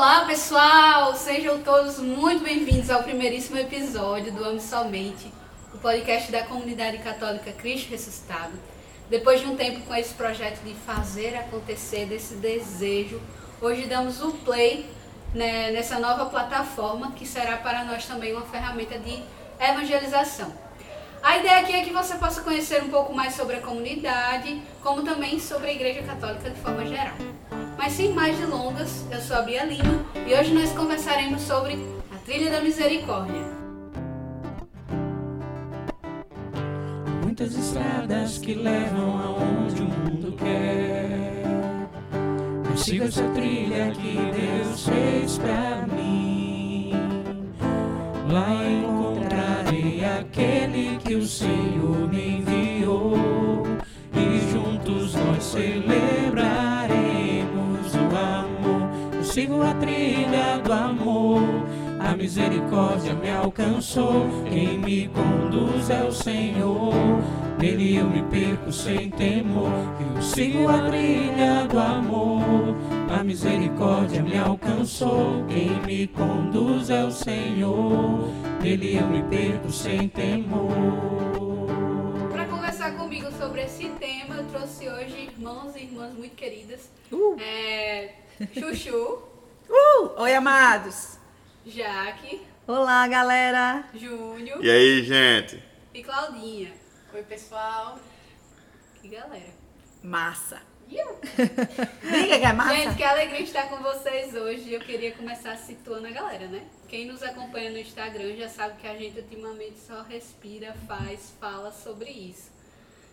Olá pessoal, sejam todos muito bem-vindos ao primeiríssimo episódio do Ame Somente, o podcast da comunidade católica Cristo Ressuscitado. Depois de um tempo com esse projeto de fazer acontecer, desse desejo, hoje damos o play né, nessa nova plataforma que será para nós também uma ferramenta de evangelização. A ideia aqui é que você possa conhecer um pouco mais sobre a comunidade, como também sobre a Igreja Católica de forma geral. Mas sem mais delongas, eu sou a Bia Lima e hoje nós conversaremos sobre a Trilha da Misericórdia. Muitas estradas que levam aonde o mundo quer. Mas siga essa trilha que Deus fez pra mim. Lá encontrarei aquele que o Senhor me enviou. E juntos nós celebraremos. Eu sigo a trilha do amor. A misericórdia me alcançou. Quem me conduz é o Senhor. Nele eu me perco sem temor. Eu sigo a trilha do amor. A misericórdia me alcançou. Quem me conduz é o Senhor. Nele eu me perco sem temor. Para conversar comigo sobre esse tema, eu trouxe hoje irmãos e irmãs muito queridas. Uh. É, Chuchu, Uh! Oi, amados! Jaque, Olá, galera! Júnior E aí, gente? e Claudinha. Oi pessoal. Que galera. Massa! Iu. Diga que é massa! Gente, que alegria estar com vocês hoje. Eu queria começar situando a galera, né? Quem nos acompanha no Instagram já sabe que a gente ultimamente só respira, faz, fala sobre isso.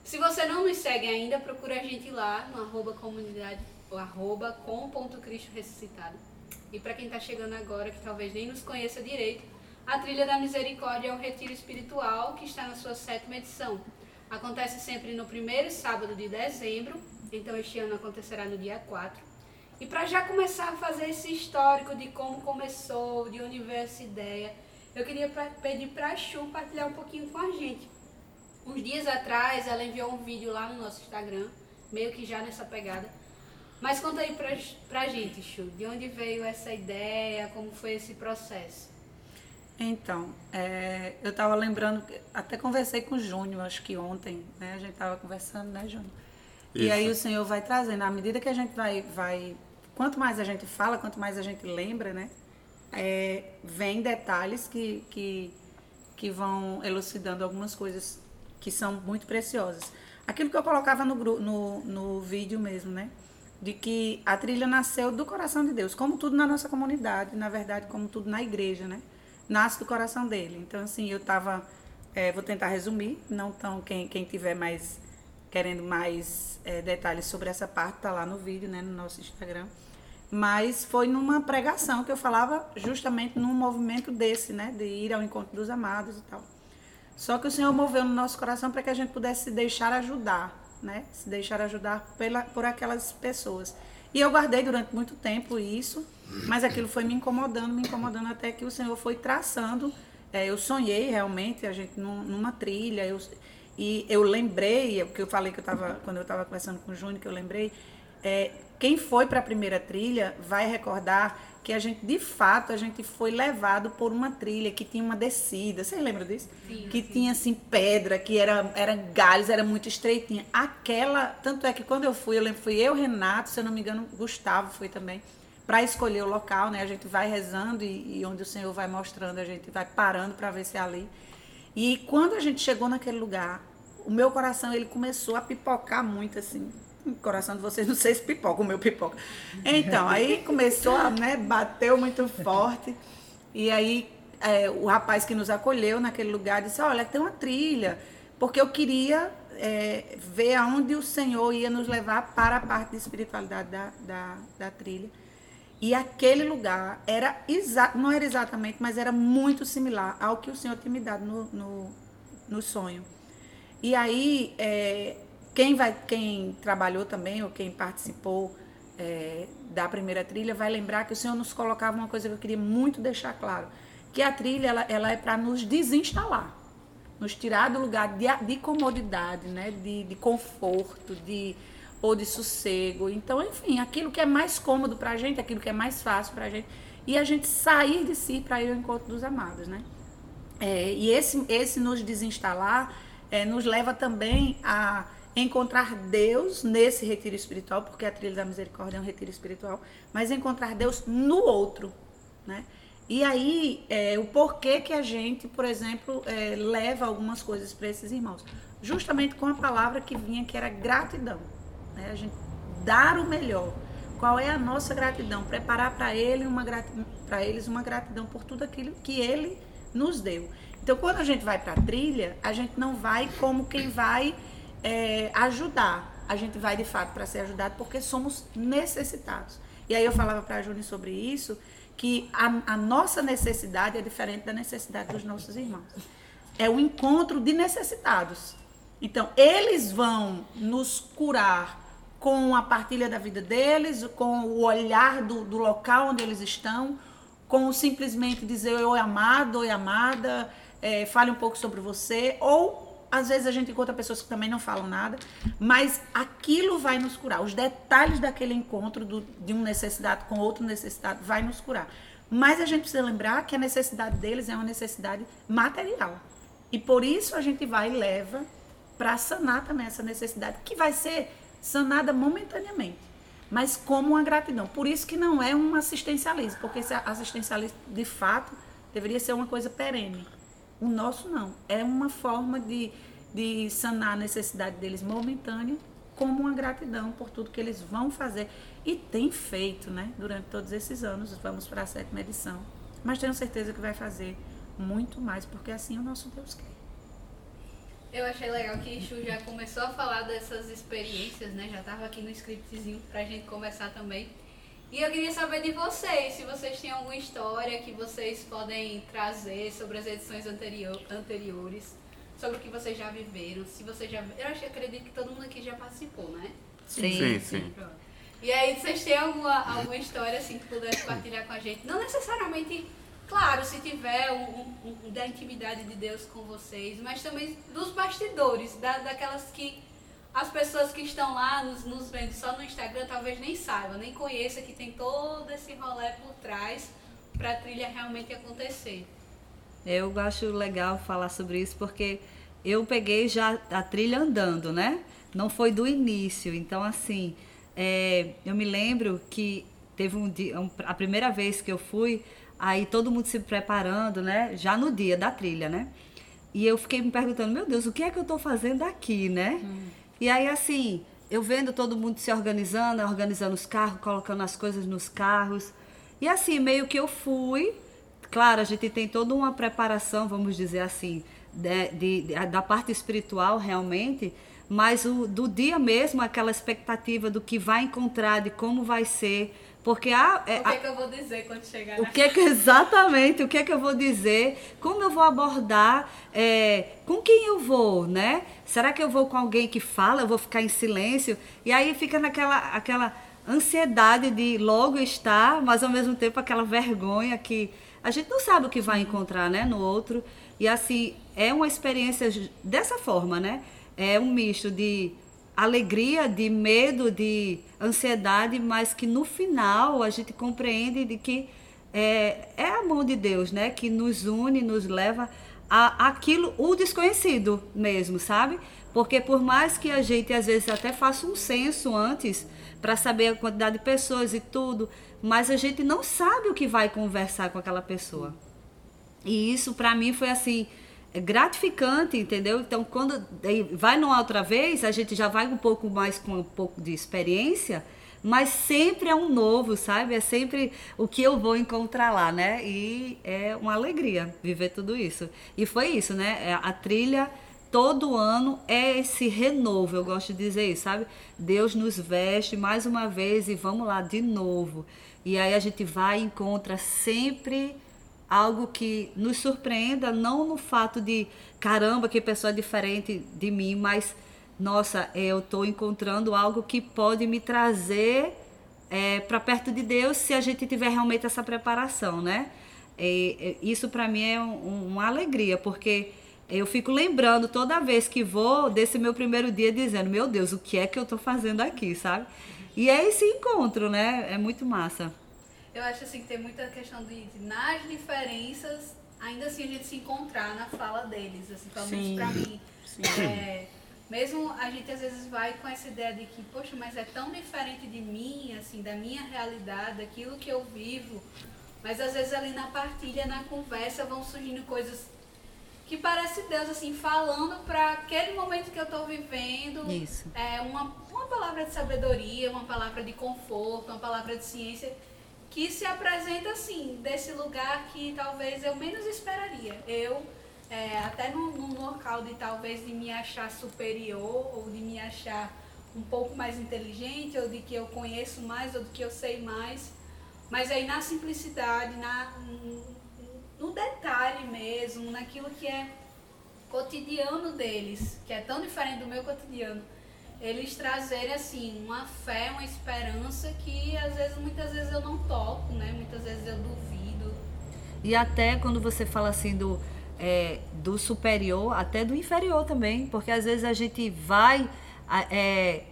Se você não nos segue ainda, procura a gente lá no arroba comunidade, ou arroba com.cristo ressuscitado. E para quem está chegando agora, que talvez nem nos conheça direito, a Trilha da Misericórdia é um retiro espiritual que está na sua sétima edição. Acontece sempre no primeiro sábado de dezembro, então este ano acontecerá no dia 4. E para já começar a fazer esse histórico de como começou, de onde veio essa ideia, eu queria pedir para a Chu partilhar um pouquinho com a gente. Uns dias atrás ela enviou um vídeo lá no nosso Instagram, meio que já nessa pegada. Mas conta aí pra, pra gente, Chu, de onde veio essa ideia, como foi esse processo? Então, é, eu tava lembrando, que- até conversei com o Júnior, acho que ontem, né? A gente tava conversando, né, Júnior? E Isso. aí o Senhor vai trazendo, à medida que a gente vai, vai quanto mais a gente fala, quanto mais a gente lembra, né? É, vem detalhes que, que, que vão elucidando algumas coisas que são muito preciosas. Aquilo que eu colocava no, no, no vídeo mesmo, né? De que a trilha nasceu do coração de Deus, como tudo na nossa comunidade, na verdade, como tudo na igreja, né? Nasce do coração dele. Então, assim, eu tava. é, vou tentar resumir, não tão quem, quem tiver mais querendo mais é, detalhes sobre essa parte, tá lá no vídeo, né, no nosso Instagram. Mas foi numa pregação que eu falava justamente num movimento desse, né, de ir ao encontro dos amados e tal. Só que o Senhor moveu no nosso coração para que a gente pudesse se deixar ajudar, né? Se deixar ajudar pela, por aquelas pessoas. E eu guardei durante muito tempo isso, mas aquilo foi me incomodando, me incomodando até que o Senhor foi traçando. É, eu sonhei realmente a gente num- numa trilha, eu, e eu lembrei, o que eu falei que eu tava, quando eu estava conversando com o Júnior, que eu lembrei, é, quem foi para a primeira trilha vai recordar que a gente, de fato, a gente foi levado por uma trilha que tinha uma descida. Vocês lembram disso? Sim, que sim. tinha assim pedra, que era, era galhos, era muito estreitinha. Aquela, tanto é que quando eu fui, eu lembro, fui eu, Renato, se eu não me engano, Gustavo foi também, para escolher o local, né? A gente vai rezando e, e onde o Senhor vai mostrando, a gente vai parando para ver se é ali. E quando a gente chegou naquele lugar, o meu coração ele começou a pipocar muito assim. O coração de vocês, não sei se pipoca, o meu pipoca. Então, aí começou a, né, bateu muito forte. E aí é, o rapaz que nos acolheu naquele lugar disse, olha, tem uma trilha, porque eu queria é, ver aonde o Senhor ia nos levar para a parte de espiritualidade da, da, da trilha. E aquele lugar era não era exatamente, mas era muito similar ao que o Senhor tinha me dado no, no, no sonho. E aí, é, quem, vai, quem trabalhou também, ou quem participou é, da primeira trilha, vai lembrar que o Senhor nos colocava uma coisa que eu queria muito deixar claro, que a trilha ela, ela é para nos desinstalar, nos tirar do lugar de, de comodidade, né? de, de conforto, de ou de sossego. Então, enfim, aquilo que é mais cômodo para a gente, aquilo que é mais fácil para a gente. E a gente sair de si para ir ao encontro dos amados, né? É, e esse, esse nos desinstalar é, nos leva também a encontrar Deus nesse retiro espiritual, porque a trilha da misericórdia é um retiro espiritual, mas encontrar Deus no outro, né? E aí, é, o porquê que a gente, por exemplo, é, leva algumas coisas para esses irmãos? Justamente com a palavra que vinha, que era gratidão. Né? A gente dar o melhor. Qual é a nossa gratidão? Preparar para ele eles uma gratidão por tudo aquilo que ele nos deu. Então, quando a gente vai para a trilha, a gente não vai como quem vai é, ajudar. A gente vai de fato para ser ajudado porque somos necessitados. E aí eu falava para a Júnior sobre isso, que a, a nossa necessidade é diferente da necessidade dos nossos irmãos. É o encontro de necessitados. Então, eles vão nos curar com a partilha da vida deles, com o olhar do, do local onde eles estão, com simplesmente dizer oi amado, oi amada, é, fale um pouco sobre você, ou às vezes a gente encontra pessoas que também não falam nada, mas aquilo vai nos curar. Os detalhes daquele encontro do, de um necessitado com outro necessitado vai nos curar. Mas a gente precisa lembrar que a necessidade deles é uma necessidade material. E por isso a gente vai e leva para sanar também essa necessidade, que vai ser sanada momentaneamente, mas como uma gratidão. Por isso que não é um assistencialismo, porque esse assistencialismo, de fato, deveria ser uma coisa perene. O nosso não. É uma forma de, de sanar a necessidade deles momentânea, como uma gratidão por tudo que eles vão fazer. E tem feito, né? Durante todos esses anos. Vamos para a sétima edição. Mas tenho certeza que vai fazer muito mais, porque assim o nosso Deus quer. Eu achei legal que Chu já começou a falar dessas experiências, né? Já estava aqui no scriptzinho para a gente conversar também. E eu queria saber de vocês, se vocês têm alguma história que vocês podem trazer sobre as edições anterior, anteriores, sobre o que vocês já viveram, se vocês já... Eu acho, acredito que todo mundo aqui já participou, né? Sim, sim. sim. E aí, vocês têm alguma, alguma história assim que pudesse partilhar com a gente? Não necessariamente, claro, se tiver um, um, um, da intimidade de Deus com vocês, mas também dos bastidores, da, daquelas que as pessoas que estão lá nos, nos vendo só no Instagram talvez nem saibam, nem conheçam que tem todo esse rolê por trás para a trilha realmente acontecer. Eu acho legal falar sobre isso porque eu peguei já a trilha andando, né? Não foi do início. Então, assim, é, eu me lembro que teve um dia, um, a primeira vez que eu fui, aí todo mundo se preparando, né? Já no dia da trilha, né? E eu fiquei me perguntando, meu Deus, o que é que eu estou fazendo aqui, né? Hum. E aí, assim, eu vendo todo mundo se organizando, organizando os carros, colocando as coisas nos carros. E assim, meio que eu fui. Claro, a gente tem toda uma preparação, vamos dizer assim, de, de, de, da parte espiritual realmente, mas o, do dia mesmo, aquela expectativa do que vai encontrar, de como vai ser, porque a, é, o que, é que eu vou dizer quando chegar? O que é que exatamente? O que é que eu vou dizer? Como eu vou abordar? É, com quem eu vou, né? Será que eu vou com alguém que fala? Eu vou ficar em silêncio? E aí fica naquela aquela ansiedade de logo estar, mas ao mesmo tempo aquela vergonha que a gente não sabe o que vai encontrar, né, no outro. E assim é uma experiência dessa forma, né? É um misto de alegria, de medo, de ansiedade, mas que no final a gente compreende de que é, é a mão de Deus, né? Que nos une, nos leva a aquilo, o desconhecido mesmo, sabe? Porque por mais que a gente às vezes até faça um censo antes para saber a quantidade de pessoas e tudo, mas a gente não sabe o que vai conversar com aquela pessoa. E isso para mim foi assim, gratificante, entendeu? Então, quando vai numa outra vez, a gente já vai um pouco mais com um pouco de experiência, mas sempre é um novo, sabe? É sempre o que eu vou encontrar lá, né? E é uma alegria viver tudo isso. E foi isso, né? É, a trilha todo ano é esse renovo, eu gosto de dizer isso, sabe? Deus nos veste mais uma vez e vamos lá de novo. E aí a gente vai e encontra sempre algo que nos surpreenda, não no fato de caramba, que pessoa diferente de mim, mas nossa, eu estou encontrando algo que pode me trazer é, para perto de Deus se a gente tiver realmente essa preparação, né? E, isso para mim é um, uma alegria, porque eu fico lembrando toda vez que vou desse meu primeiro dia dizendo, meu Deus, o que é que eu tô fazendo aqui, sabe? E é esse encontro, né? É muito massa. Eu acho assim que tem muita questão de, de nas diferenças, ainda assim a gente se encontrar na fala deles, assim, pelo menos Sim. pra mim. É, mesmo a gente às vezes vai com essa ideia de que, poxa, mas é tão diferente de mim, assim, da minha realidade, daquilo que eu vivo. Mas às vezes ali na partilha, na conversa, vão surgindo coisas que parece Deus, assim, falando para aquele momento que eu tô vivendo. Isso. É uma, uma palavra de sabedoria, uma palavra de conforto, uma palavra de ciência que se apresenta assim, desse lugar que talvez eu menos esperaria. Eu, é, até num, num local de talvez de me achar superior ou de me achar um pouco mais inteligente ou de que eu conheço mais ou de que eu sei mais, mas aí na simplicidade, na, no detalhe mesmo, naquilo que é cotidiano deles, que é tão diferente do meu cotidiano, eles trazerem assim uma fé, uma esperança que às vezes, muitas vezes eu não toco, né? Muitas vezes eu duvido. E até quando você fala assim do, é, do superior, até do inferior também, porque às vezes a gente vai, é,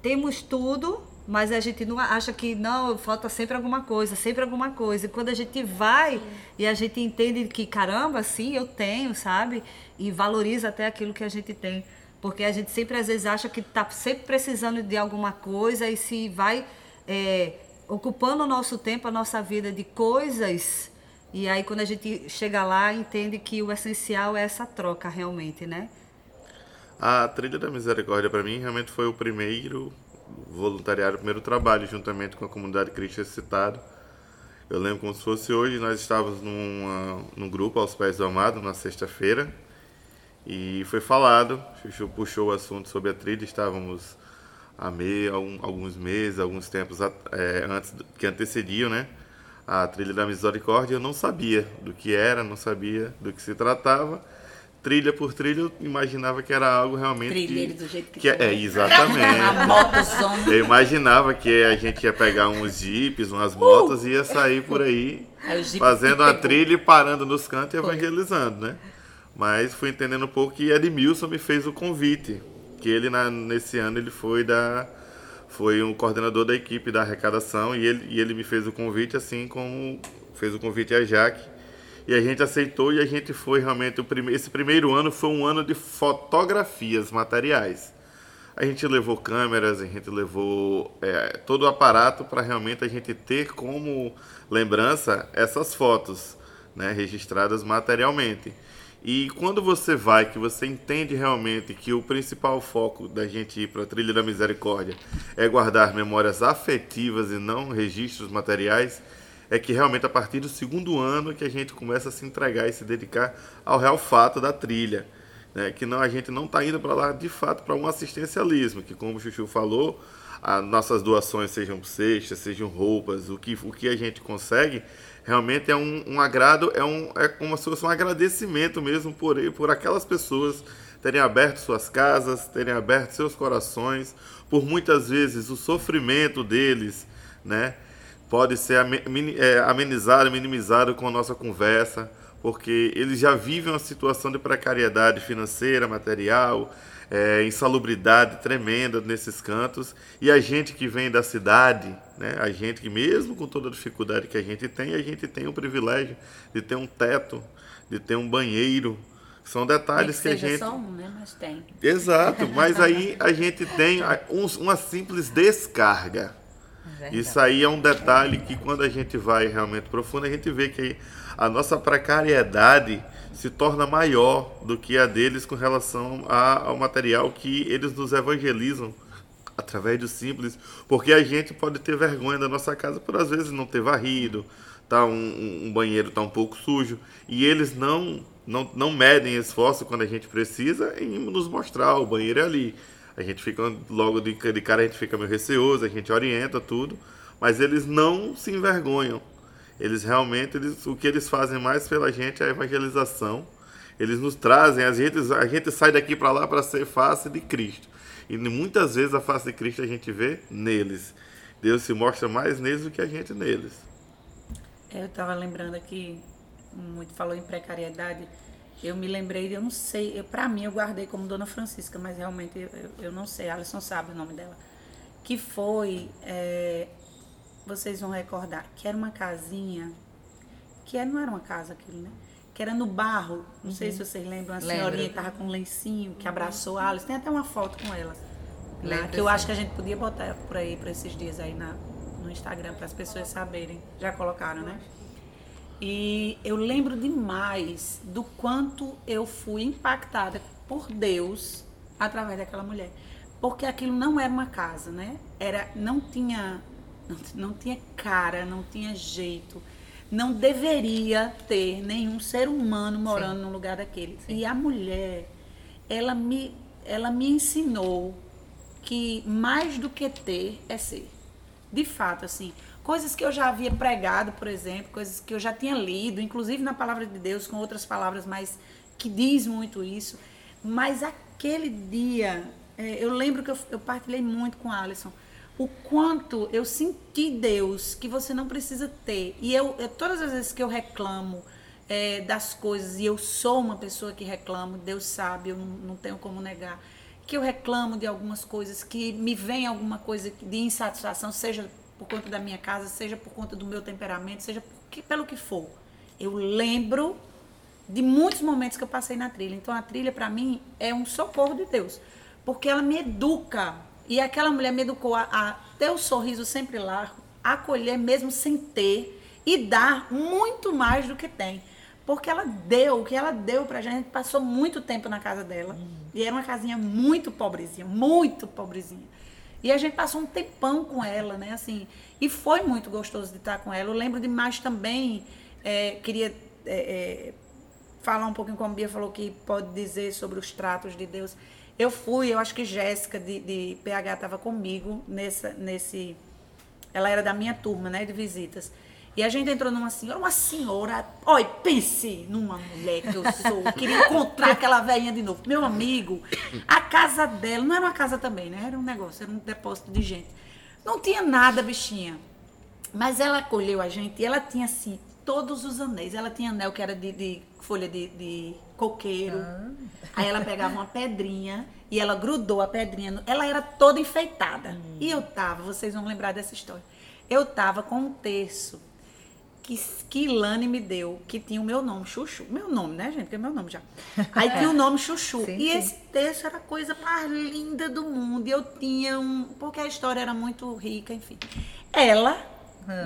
temos tudo, mas a gente não acha que não, falta sempre alguma coisa, sempre alguma coisa. E quando a gente vai e a gente entende que caramba, sim, eu tenho, sabe? E valoriza até aquilo que a gente tem. Porque a gente sempre às vezes acha que está sempre precisando de alguma coisa e se vai é, ocupando o nosso tempo, a nossa vida de coisas. E aí quando a gente chega lá, entende que o essencial é essa troca realmente, né? A Trilha da Misericórdia, para mim, realmente foi o primeiro voluntariado, o primeiro trabalho, juntamente com a comunidade cristã citado. Eu lembro como se fosse hoje, nós estávamos numa, num grupo aos pés do amado, na sexta-feira, e foi falado, Chuchu puxou o assunto sobre a trilha, estávamos algum- alguns meses, alguns tempos a- é, antes que antecediam, né? A trilha da misericórdia, eu não sabia do que era, não sabia do que se tratava. Trilha por trilha, eu imaginava que era algo realmente. Trilheiro do jeito que que é, tá. é, exatamente. A motozona. Eu imaginava que a gente ia pegar uns jipes, umas motos e ia sair por aí Aí fazendo pegou. trilha e parando nos cantos e evangelizando, né? Mas fui entendendo um pouco que Edmilson me fez o convite, que ele na- nesse ano ele foi da foi um coordenador da equipe da arrecadação e ele, e ele me fez o convite assim como fez o convite a Jaque e a gente aceitou e a gente foi realmente o prime esse primeiro ano foi um ano de fotografias materiais. A gente levou câmeras, a gente levou é, todo o aparato para realmente a gente ter como lembrança essas fotos, né, registradas materialmente. E quando você vai, que você entende realmente que o principal foco da gente ir para a Trilha da Misericórdia é guardar memórias afetivas e não registros materiais, é que realmente a partir do segundo ano que a gente começa a se entregar e se dedicar ao real fato da trilha né, que não, a gente não está indo para lá de fato para um assistencialismo, que como o Chuchu falou, as nossas doações sejam cestas, sejam roupas, o que, o que a gente consegue, realmente é um, um agrado, é, um, é como se fosse um agradecimento mesmo por, por aquelas pessoas terem aberto suas casas, terem aberto seus corações, por muitas vezes o sofrimento deles, né, pode ser é, amenizado, minimizado com a nossa conversa, porque eles já vivem uma situação de precariedade financeira, material, é, insalubridade tremenda nesses cantos, e a gente que vem da cidade, né, a gente que mesmo com toda a dificuldade que a gente tem, a gente tem o privilégio de ter um teto, de ter um banheiro, são Nem que detalhes que, a gente só um, né? Mas tem. Exato, mas aí a gente tem uma simples descarga. Isso aí é um detalhe que quando a gente vai realmente profundo, a gente vê que a nossa precariedade se torna maior do que a deles com relação a- ao material que eles nos evangelizam através do simples, porque a gente pode ter vergonha da nossa casa por às vezes não ter varrido, tá um, um- banheiro tá um pouco sujo e eles não não, não medem esforço quando a gente precisa em nos mostrar o banheiro é ali. A gente fica logo de, de cara a gente fica meio receoso, a gente orienta tudo, mas eles não se envergonham. Eles realmente eles, o que eles fazem mais pela gente é a evangelização. Eles nos trazem, a gente, a gente sai daqui para lá para ser face de Cristo. E muitas vezes a face de Cristo a gente vê neles. Deus se mostra mais neles do que a gente neles. Eu estava lembrando aqui, muito falou em precariedade. eu me lembrei, eu não sei, eu, mim eu guardei como Dona Francisca, mas realmente eu, eu, não sei, Alisson sabe o nome dela. Que foi, é, vocês vão recordar, que era uma casinha, que era, não era uma casa aquilo, né? Que era no barro, não sei se vocês lembram, a Lembro. senhorinha que tava com um lencinho, que abraçou a Alisson, tem até uma foto com ela. lá, Lembro, que eu sim. acho que a gente podia botar por aí, por esses dias aí na, no Instagram, para as pessoas saberem. Já colocaram, né? E eu lembro demais do quanto eu fui impactada por Deus através daquela mulher. Porque aquilo não era uma casa, né? Era, não tinha, não, não tinha cara, não tinha jeito. Não deveria ter nenhum ser humano morando num lugar daquele. E a mulher, ela me, ela me ensinou que mais do que ter é ser. De fato, assim, coisas que eu já havia pregado, por exemplo, coisas que eu já tinha lido, inclusive na palavra de Deus, com outras palavras, mas que diz muito isso. Mas aquele dia, é, eu lembro que eu, eu partilhei muito com a Alisson o quanto eu senti Deus que você não precisa ter. E eu, eu- todas as vezes que eu reclamo é, das coisas, e eu sou uma pessoa que reclamo, Deus sabe, eu não, não tenho como negar, que eu reclamo de algumas coisas, que me vem alguma coisa de insatisfação, seja por conta da minha casa, seja por conta do meu temperamento, seja por pelo que for. Eu lembro de muitos momentos que eu passei na trilha. Então a trilha para mim é um socorro de Deus, porque ela me educa. E aquela mulher me educou a, a ter o sorriso sempre largo, acolher mesmo sem ter e dar muito mais do que tem. Porque ela deu, o que ela deu pra gente, a gente passou muito tempo na casa dela. E era uma casinha muito pobrezinha, muito pobrezinha. E a gente passou um tempão com ela, né? Assim, e foi muito gostoso de estar com ela. Eu lembro demais também, é, queria é, é, falar um pouquinho como a Bia falou que pode dizer sobre os tratos de Deus. Eu fui, eu acho que Jéssica de, de PH estava comigo nessa, nesse. Ela era da minha turma, né, de visitas. E a gente entrou numa senhora, uma senhora. Olha, pense numa mulher que eu sou. Queria encontrar aquela velhinha de novo. Meu amigo, a casa dela, não era uma casa também, né? Era um negócio, era um depósito de gente. Não tinha nada, bichinha. Mas ela acolheu a gente e ela tinha, assim, todos os anéis. Ela tinha anel que era de, de folha de, de coqueiro. Aí ela pegava uma pedrinha e ela grudou a pedrinha. Ela era toda enfeitada. E eu tava, vocês vão lembrar dessa história. Eu tava com um terço que, que Ilane me deu, que tinha o meu nome, Chuchu. Meu nome, né, gente? Que é meu nome já. Aí tinha o nome Chuchu. Sim, e sim. esse texto era a coisa mais linda do mundo. E eu tinha um. Porque a história era muito rica, enfim. Ela,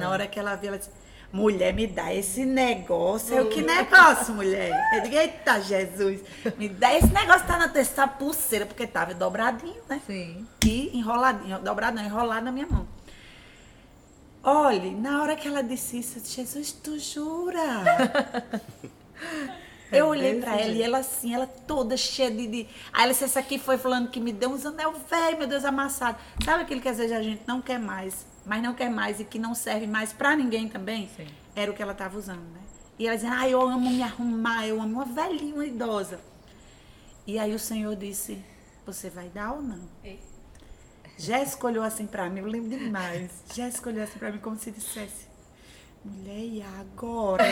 na hora que ela viu, ela disse. Mulher, me dá esse negócio. Eu, que negócio, mulher? Eu digo, eita, Jesus. Me dá esse negócio, tá na terça pulseira, porque tava dobradinho, né? Sim. e enroladinho, dobrado não, enrolado na minha mão. Olhe, na hora que ela disse isso, eu disse, Jesus, tu jura? Eu olhei pra ela e ela assim, ela toda cheia de, de... Aí ela disse, essa aqui foi falando que me deu uns anel velho, meu Deus, amassado. Sabe aquilo que às vezes a gente não quer mais, mas não quer mais e que não serve mais pra ninguém também? Sim. Era o que ela tava usando, né? E ela dizia, ah, eu amo me arrumar, eu amo uma velhinha, uma idosa. E aí o Senhor disse, você vai dar ou não? Jéssica olhou assim pra mim, eu lembro demais. Jéssica olhou assim pra mim como se dissesse: Mulher, e agora?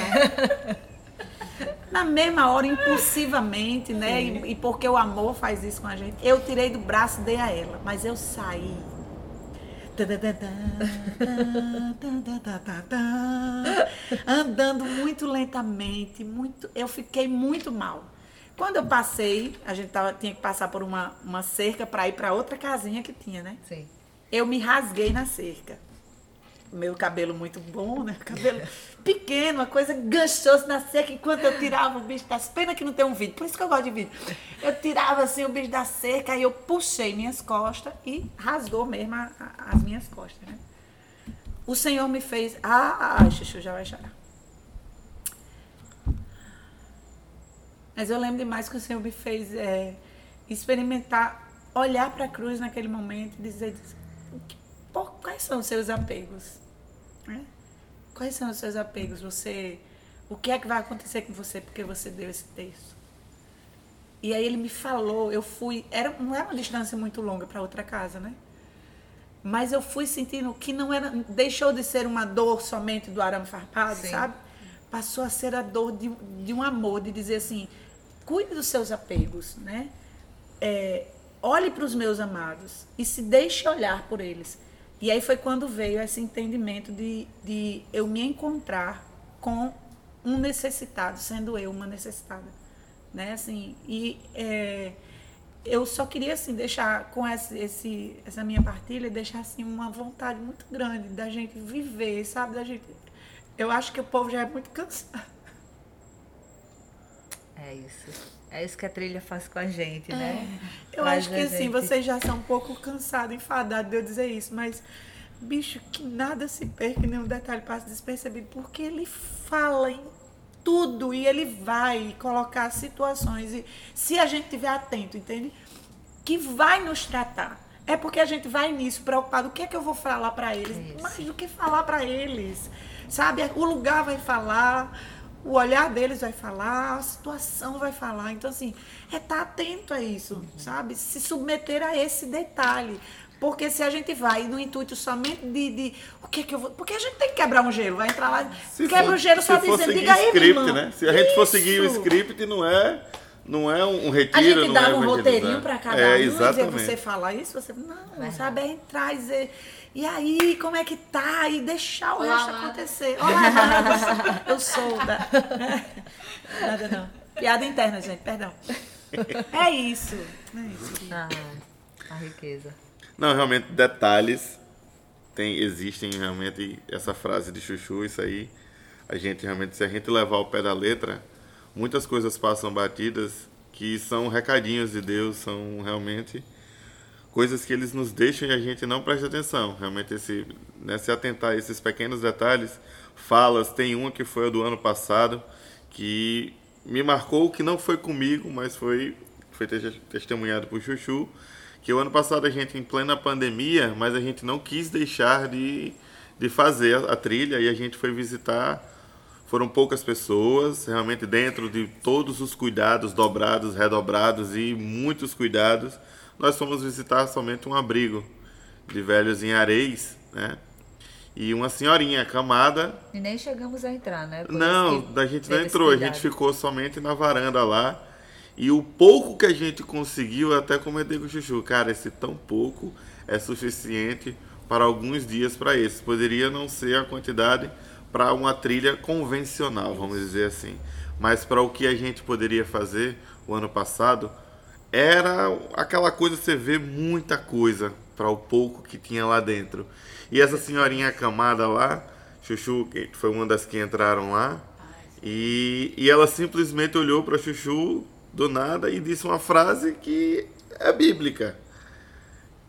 Na mesma hora, impulsivamente, né? E, e porque o amor faz isso com a gente, eu tirei do braço e dei a ela. Mas eu saí. Andando muito lentamente, muito. Eu fiquei muito mal. Quando eu passei, a gente tava, tinha que passar por uma, uma cerca para ir para outra casinha que tinha, né? Sim. Eu me rasguei na cerca. Meu cabelo muito bom, né? Cabelo pequeno, uma coisa ganchosa na cerca, enquanto eu tirava o bicho das Pena que não tem um vídeo, por isso que eu gosto de vídeo. Eu tirava assim o bicho da cerca, aí eu puxei minhas costas e rasgou mesmo a- a- as minhas costas, né? O Senhor me fez. Ah, ah, Chuchu já vai chorar. Mas eu lembro demais que o Senhor me fez é, experimentar, olhar para a cruz naquele momento e dizer, dizer, "Pô, quais são os seus apegos? Quais são os seus apegos? Você, o que é que vai acontecer com você porque você deu esse texto? E aí ele me falou, eu fui, era, não era uma distância muito longa para outra casa, né? Mas eu fui sentindo que não era, deixou de ser uma dor somente do arame farpado, Sim. sabe? Passou a ser a dor de, de um amor, de dizer assim, cuide dos seus apegos, né? É, olhe para os meus amados e se deixe olhar por eles. E aí foi quando veio esse entendimento de, de eu me encontrar com um necessitado, sendo eu uma necessitada, né? Assim, e é, eu só queria assim deixar com esse, esse, essa minha partilha deixar assim uma vontade muito grande da gente viver, sabe, da gente. Eu acho que o povo já é muito cansado. É isso. É isso que a trilha faz com a gente, né? Eu Traz acho que assim, gente- vocês já são um pouco cansados, enfadados de eu dizer isso, mas, bicho, que nada se perca, nenhum detalhe passe despercebido, porque ele fala em tudo e ele vai colocar situações, e se a gente estiver atento, entende? Que vai nos tratar. É porque a gente vai nisso preocupado, o que é que eu vou falar para eles? Isso. Mais do que falar para eles, sabe? O lugar vai falar, o olhar deles vai falar, a situação vai falar. Então, assim, é estar atento a isso, sabe? Se submeter a esse detalhe. Porque se a gente vai no intuito somente de, de o que é que eu vou. Porque a gente tem que quebrar um gelo, vai entrar lá, Se quebra for- o gelo só dizendo, diga aí, script, irmão. né? Se a gente for seguir o Isso. script, não é, não é um retiro, A gente dava é um roteirinho para cada é, um, exatamente. você falar isso, você. Não, sabe? É entrar e dizer. E aí, como é que tá? E deixar o Olá, resto amada. acontecer. Olá, eu sou da. Nada não. Piada interna, gente, perdão. É isso. É isso. Ah, a riqueza. Não, realmente, detalhes tem, existem realmente essa frase de chuchu, isso aí. A gente realmente, se a gente levar ao pé da letra, muitas coisas passam batidas que são recadinhos de Deus, são realmente coisas que eles nos deixam e a gente não presta atenção. Realmente, esse, né, se atentar a esses pequenos detalhes, falas, tem uma que foi a do ano passado, que me marcou, que não foi comigo, mas foi, foi te- testemunhado por Chuchu, que o ano passado a gente, em plena pandemia, mas a gente não quis deixar de, de fazer a, a trilha e a gente foi visitar foram poucas pessoas, realmente dentro de todos os cuidados dobrados, redobrados e muitos cuidados, nós fomos visitar somente um abrigo de velhos em Areis, né? E uma senhorinha acamada. E nem chegamos a entrar, né? Por Não, a gente não esse entrou, a gente ficou somente na varanda lá. E o pouco que a gente conseguiu, eu até comentei com o Chuchu, cara, esse tão pouco é suficiente para alguns dias para esses. Poderia não ser a quantidade para uma trilha convencional, vamos dizer assim. Mas para o que a gente poderia fazer o ano passado, era aquela coisa, você vê muita coisa para o pouco que tinha lá dentro. E essa senhorinha acamada lá, Chuchu, que foi uma das que entraram lá, e, e ela simplesmente olhou para Chuchu do nada e disse uma frase que é bíblica.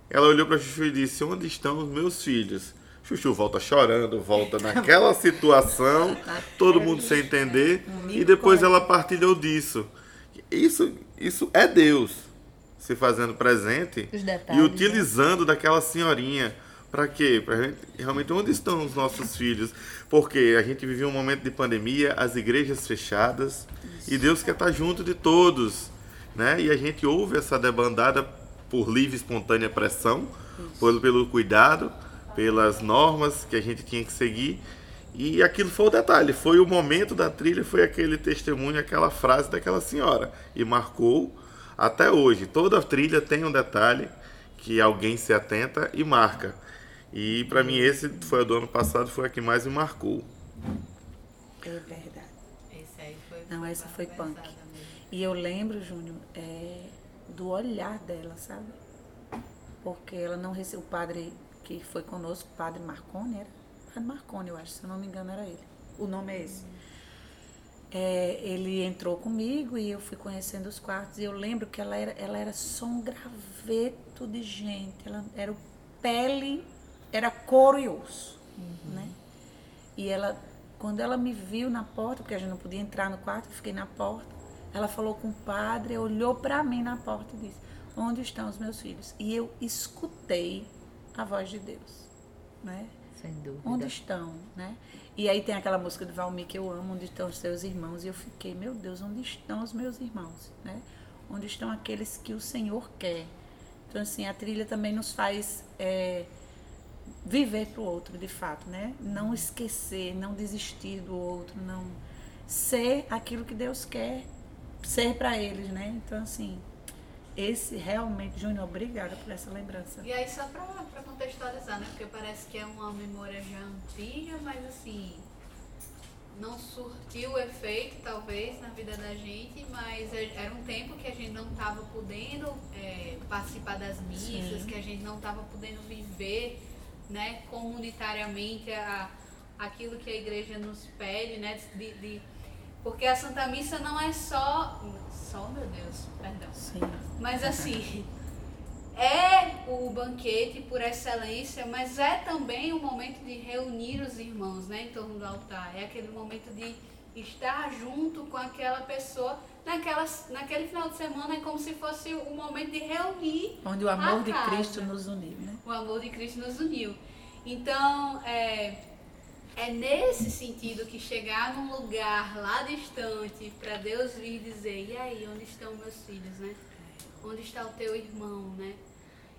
Ela olhou para Chuchu e disse: Onde estão os meus filhos? Chuchu volta chorando, volta naquela situação, todo mundo sem entender, e depois ela partilhou disso. Isso, isso é Deus se fazendo presente Os e detalhes, né? utilizando daquela senhorinha. Para quê? Gente, realmente, onde estão os nossos filhos? Porque a gente vivia um momento de pandemia, as igrejas fechadas, e Deus quer estar junto de todos. Né? E a gente ouve essa debandada por livre e espontânea pressão, pelo, pelo cuidado, pelas normas que a gente tinha que seguir. E aquilo foi o detalhe, foi o momento da trilha, foi aquele testemunho, aquela frase daquela senhora. E marcou até hoje. Toda trilha tem um detalhe que alguém se atenta e marca. E para mim esse foi o do ano passado, foi a que mais me marcou. É verdade. Esse aí foi. Não, essa foi punk. mesmo. E eu lembro, Júnior, é, do olhar dela, sabe? Porque ela não recebeu. O padre que foi conosco, o padre Marconi, era? Padre Marconi, eu acho, se eu não me engano, era ele. O nome é esse. É, ele entrou comigo e eu fui conhecendo os quartos. E eu lembro que ela era, ela era só um graveto de gente. Ela era o pele, era couro e osso, né? E ela, quando ela me viu na porta, porque a gente não podia entrar no quarto, eu fiquei na porta. Ela falou com o padre, olhou para mim na porta e disse: Onde estão os meus filhos? E eu escutei a voz de Deus, né? Sem dúvida. Onde estão, né? E aí tem aquela música do Valmir que eu amo, onde estão os seus irmãos? E eu fiquei, meu Deus, onde estão os meus irmãos, né? Onde estão aqueles que o Senhor quer? Então, assim, a trilha também nos faz é, viver para o outro, de fato, né? Não esquecer, não desistir do outro, não ser aquilo que Deus quer ser para eles, né? Então, assim, esse realmente, Júnior, obrigada por essa lembrança. E aí, só pra contextualizar, né? Porque parece que é uma memória já antiga, mas assim, não surtiu efeito, talvez, na vida da gente, mas é- era um tempo que a gente não estava podendo é, participar das missas, Sim. que a gente não estava podendo viver né, comunitariamente a, aquilo que a igreja nos pede, né? De, de- porque a Santa Missa não é só. Só, meu Deus, perdão. Sim. Mas assim, é o banquete por excelência, mas é também o momento de reunir os irmãos né, em torno do altar. É aquele momento de estar junto com aquela pessoa. Naquela, naquele final de semana é como se fosse o momento de reunir Onde o amor de. Cristo nos uniu, né? o amor de Cristo nos uniu. Então, é, é nesse sentido que chegar num lugar lá distante para Deus vir dizer, e aí, onde estão meus filhos, né? Onde está o teu irmão, né?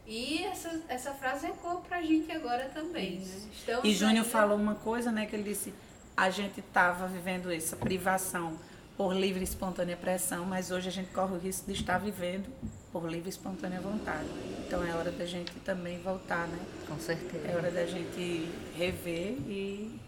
E essa, essa frase ecoa pra gente agora também, né? Estamos E Júnior ainda- falou uma coisa, né, que ele disse, a gente estava vivendo essa privação por livre e espontânea pressão, mas hoje a gente corre o risco de estar vivendo por livre e espontânea vontade. Então é hora da gente também voltar, né? Com certeza. É hora da gente rever e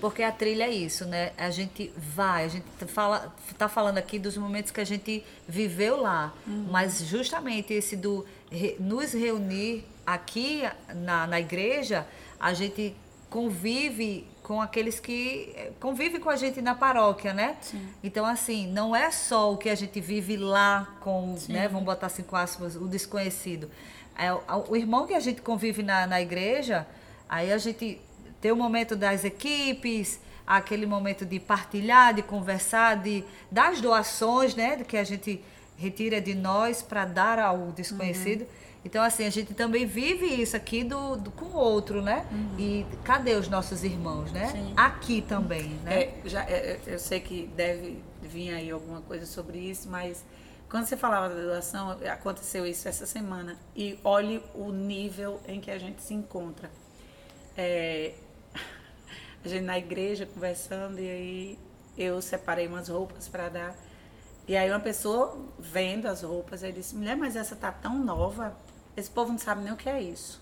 Porque a trilha é isso, né? A gente vai, a gente fala, tá falando aqui dos momentos que a gente viveu lá, mas justamente esse do re- nos reunir aqui na, na igreja, a gente convive com aqueles que convivem com a gente na paróquia, né? Então assim, não é só o que a gente vive lá com, né? Vamos botar assim com aspas, o desconhecido. É o, o irmão que a gente convive na, na igreja, aí a gente tem o momento das equipes, aquele momento de partilhar, de conversar, de das doações, né, do que a gente retira de nós para dar ao desconhecido. Então assim, a gente também vive isso aqui do, do- com o outro, né? E cadê os nossos irmãos, né? Sim. Aqui também, né? É, já, é, é, eu sei que deve vir aí alguma coisa sobre isso, mas quando você falava da doação, aconteceu isso essa semana. E olhe o nível em que a gente se encontra. É, a gente na igreja conversando, e aí eu separei umas roupas para dar. E aí uma pessoa vendo as roupas, aí disse, mulher, mas essa tá tão nova, esse povo não sabe nem o que é isso.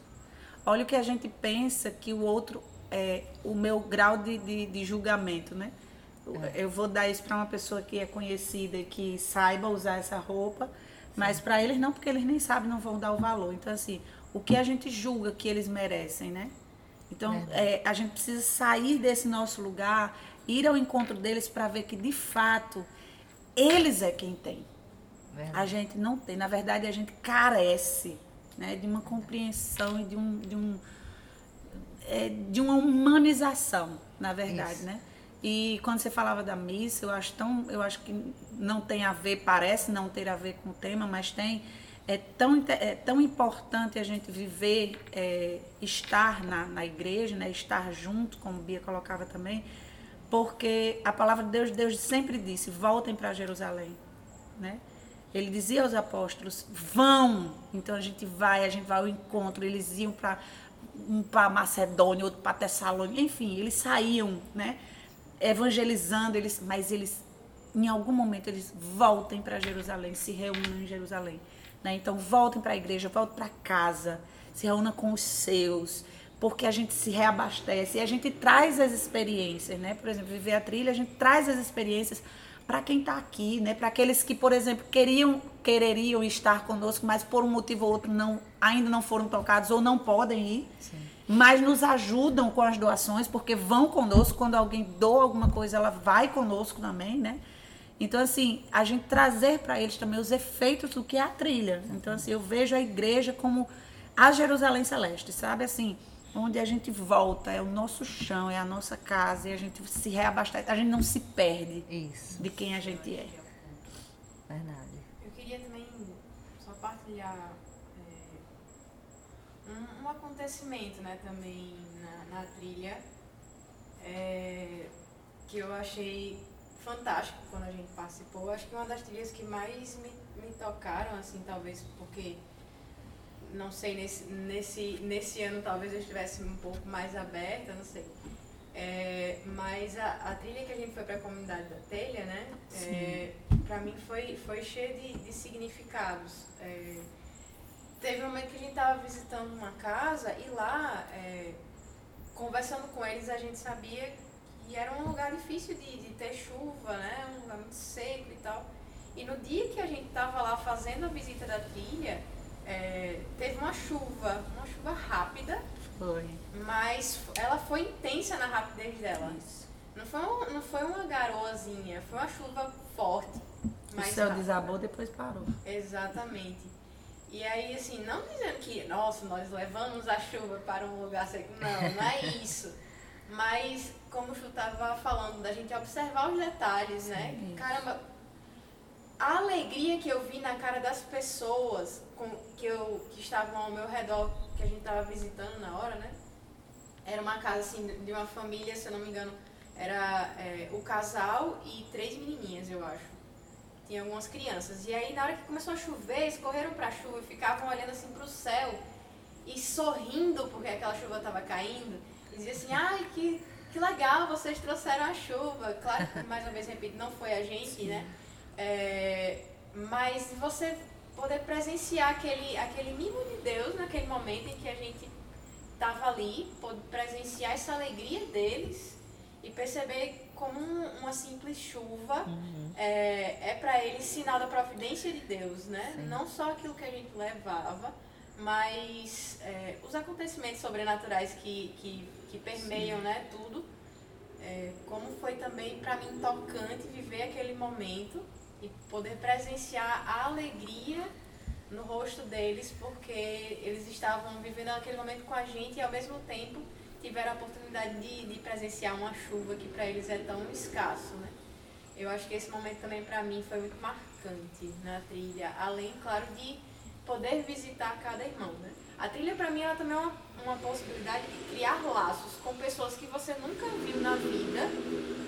Olha o que a gente pensa que o outro é o meu grau de, de, de julgamento, né? Eu vou dar isso para uma pessoa que é conhecida e que saiba usar essa roupa, mas para eles não, porque eles nem sabem, não vão dar o valor. Então, assim, o que a gente julga que eles merecem, né? Então, é, a gente precisa sair desse nosso lugar, ir ao encontro deles para ver que, de fato, eles é quem tem. Verdade. A gente não tem. Na verdade, a gente carece né, de uma compreensão e de um. De, um, é, de uma humanização, na verdade, Isso. né? E quando você falava da missa, eu acho tão, eu acho que não tem a ver, parece não ter a ver com o tema, mas tem. É tão, é tão importante a gente viver, é, estar na, na igreja, né? estar junto, como Bia colocava também, porque a palavra de Deus, Deus sempre disse: voltem para Jerusalém, né? Ele dizia aos apóstolos: vão. Então a gente vai, a gente vai ao encontro. Eles iam para um para Macedônia, outro para Tessalônica, enfim, eles saíam, né? Evangelizando, eles, mas eles, em algum momento, eles voltem para Jerusalém, se reúnem em Jerusalém. Né? Então voltem para a igreja, voltem para casa, se reúna com os seus, porque a gente se reabastece e a gente traz as experiências, né? Por exemplo, viver a trilha, a gente traz as experiências para quem está aqui, né? Para aqueles que, por exemplo, queriam, quereriam estar conosco, mas por um motivo ou outro não, ainda não foram tocados ou não podem ir, mas nos ajudam com as doações, porque vão conosco. Quando alguém doa alguma coisa, ela vai conosco também, né? Então, assim, a gente trazer para eles também os efeitos do que é a trilha. Então, assim, eu vejo a igreja como a Jerusalém Celeste, sabe? Assim, onde a gente volta, é o nosso chão, é a nossa casa, e a gente se reabastece, a gente não se perde Isso, de quem a gente é. verdade. Eu queria também só partilhar é, um, um acontecimento, né, também na, na trilha, é, que eu achei fantástico quando a gente participou. Acho que uma das trilhas que mais me, me tocaram, assim, talvez porque, não sei, nesse, nesse, nesse ano talvez eu estivesse um pouco mais aberta, não sei. É, mas a, a trilha que a gente foi para a comunidade da telha, né? É, pra mim foi, foi cheio de, de significados. É, teve um momento que a gente tava visitando uma casa e lá, é, conversando com eles, a gente sabia que era um lugar difícil de, de ter chuva, né? Um lugar muito seco e tal. E no dia que a gente tava lá fazendo a visita da trilha, é, teve uma chuva, uma chuva rápida, Foi. mas ela foi intensa na rapidez dela. Não foi, um- não foi uma garoazinha, foi uma chuva forte. O mais céu rápida. desabou, depois parou. Exatamente. E aí, assim, não dizendo que, nossa, nós levamos a chuva para um lugar seco. Não, não é isso. Mas, como o Chu estava falando, da gente observar os detalhes, né? Sim. Caramba, a alegria que eu vi na cara das pessoas com, que, eu, que estavam ao meu redor, que a gente estava visitando na hora, né? Era uma casa, assim, de uma família, se eu não me engano, era é, o casal e três menininhas, eu acho tinha algumas crianças. E aí, na hora que começou a chover, eles correram pra chuva e ficavam olhando assim pro céu e sorrindo porque aquela chuva estava caindo. E diziam assim: ai, que, que legal, vocês trouxeram a chuva. Claro que, mais uma vez, repito, não foi a gente, né? É, mas você poder presenciar aquele, aquele mimo de Deus naquele momento em que a gente estava ali, poder presenciar essa alegria deles e perceber como um- uma simples chuva é, é para eles sinal da providência de Deus, né? Não só aquilo que a gente levava, mas é, os acontecimentos sobrenaturais que, que, que permeiam né, tudo. É, como foi também para mim tocante viver aquele momento e poder presenciar a alegria no rosto deles, porque eles estavam vivendo aquele momento com a gente e ao mesmo tempo tiveram a oportunidade de, de presenciar uma chuva que para eles é tão escasso, né? Eu acho que esse momento também para mim foi muito marcante na trilha, além, claro, de poder visitar cada irmão, né? A trilha para mim ela também é uma, uma possibilidade de criar laços com pessoas que você nunca viu na vida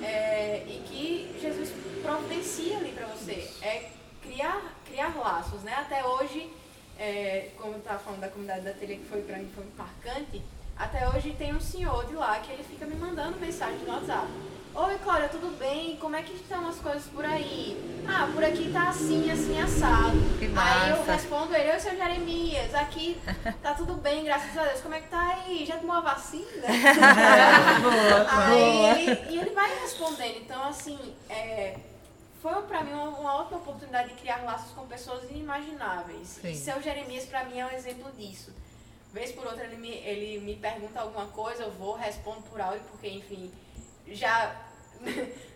é, e que Jesus providencia ali para você. É criar, criar laços, né? Até hoje, é, como eu estava falando da comunidade da trilha que foi para mim foi marcante, até hoje tem um senhor de lá que ele fica me mandando mensagem no WhatsApp. Oi, Cláudia, tudo bem? Como é que estão as coisas por aí? Ah, por aqui tá assim, assim, assado. Que Aí eu massa. respondo ele, oi, seu Jeremias, aqui tá tudo bem, graças a Deus. Como é que tá aí? Já tomou a vacina? Aí ele, e ele vai respondendo. Então, assim, é, foi pra mim uma, uma ótima oportunidade de criar laços com pessoas inimagináveis. Sim. E seu Jeremias, pra mim, é um exemplo disso. Vez por outra, ele me, ele me pergunta alguma coisa, eu vou, respondo por áudio, porque, enfim, já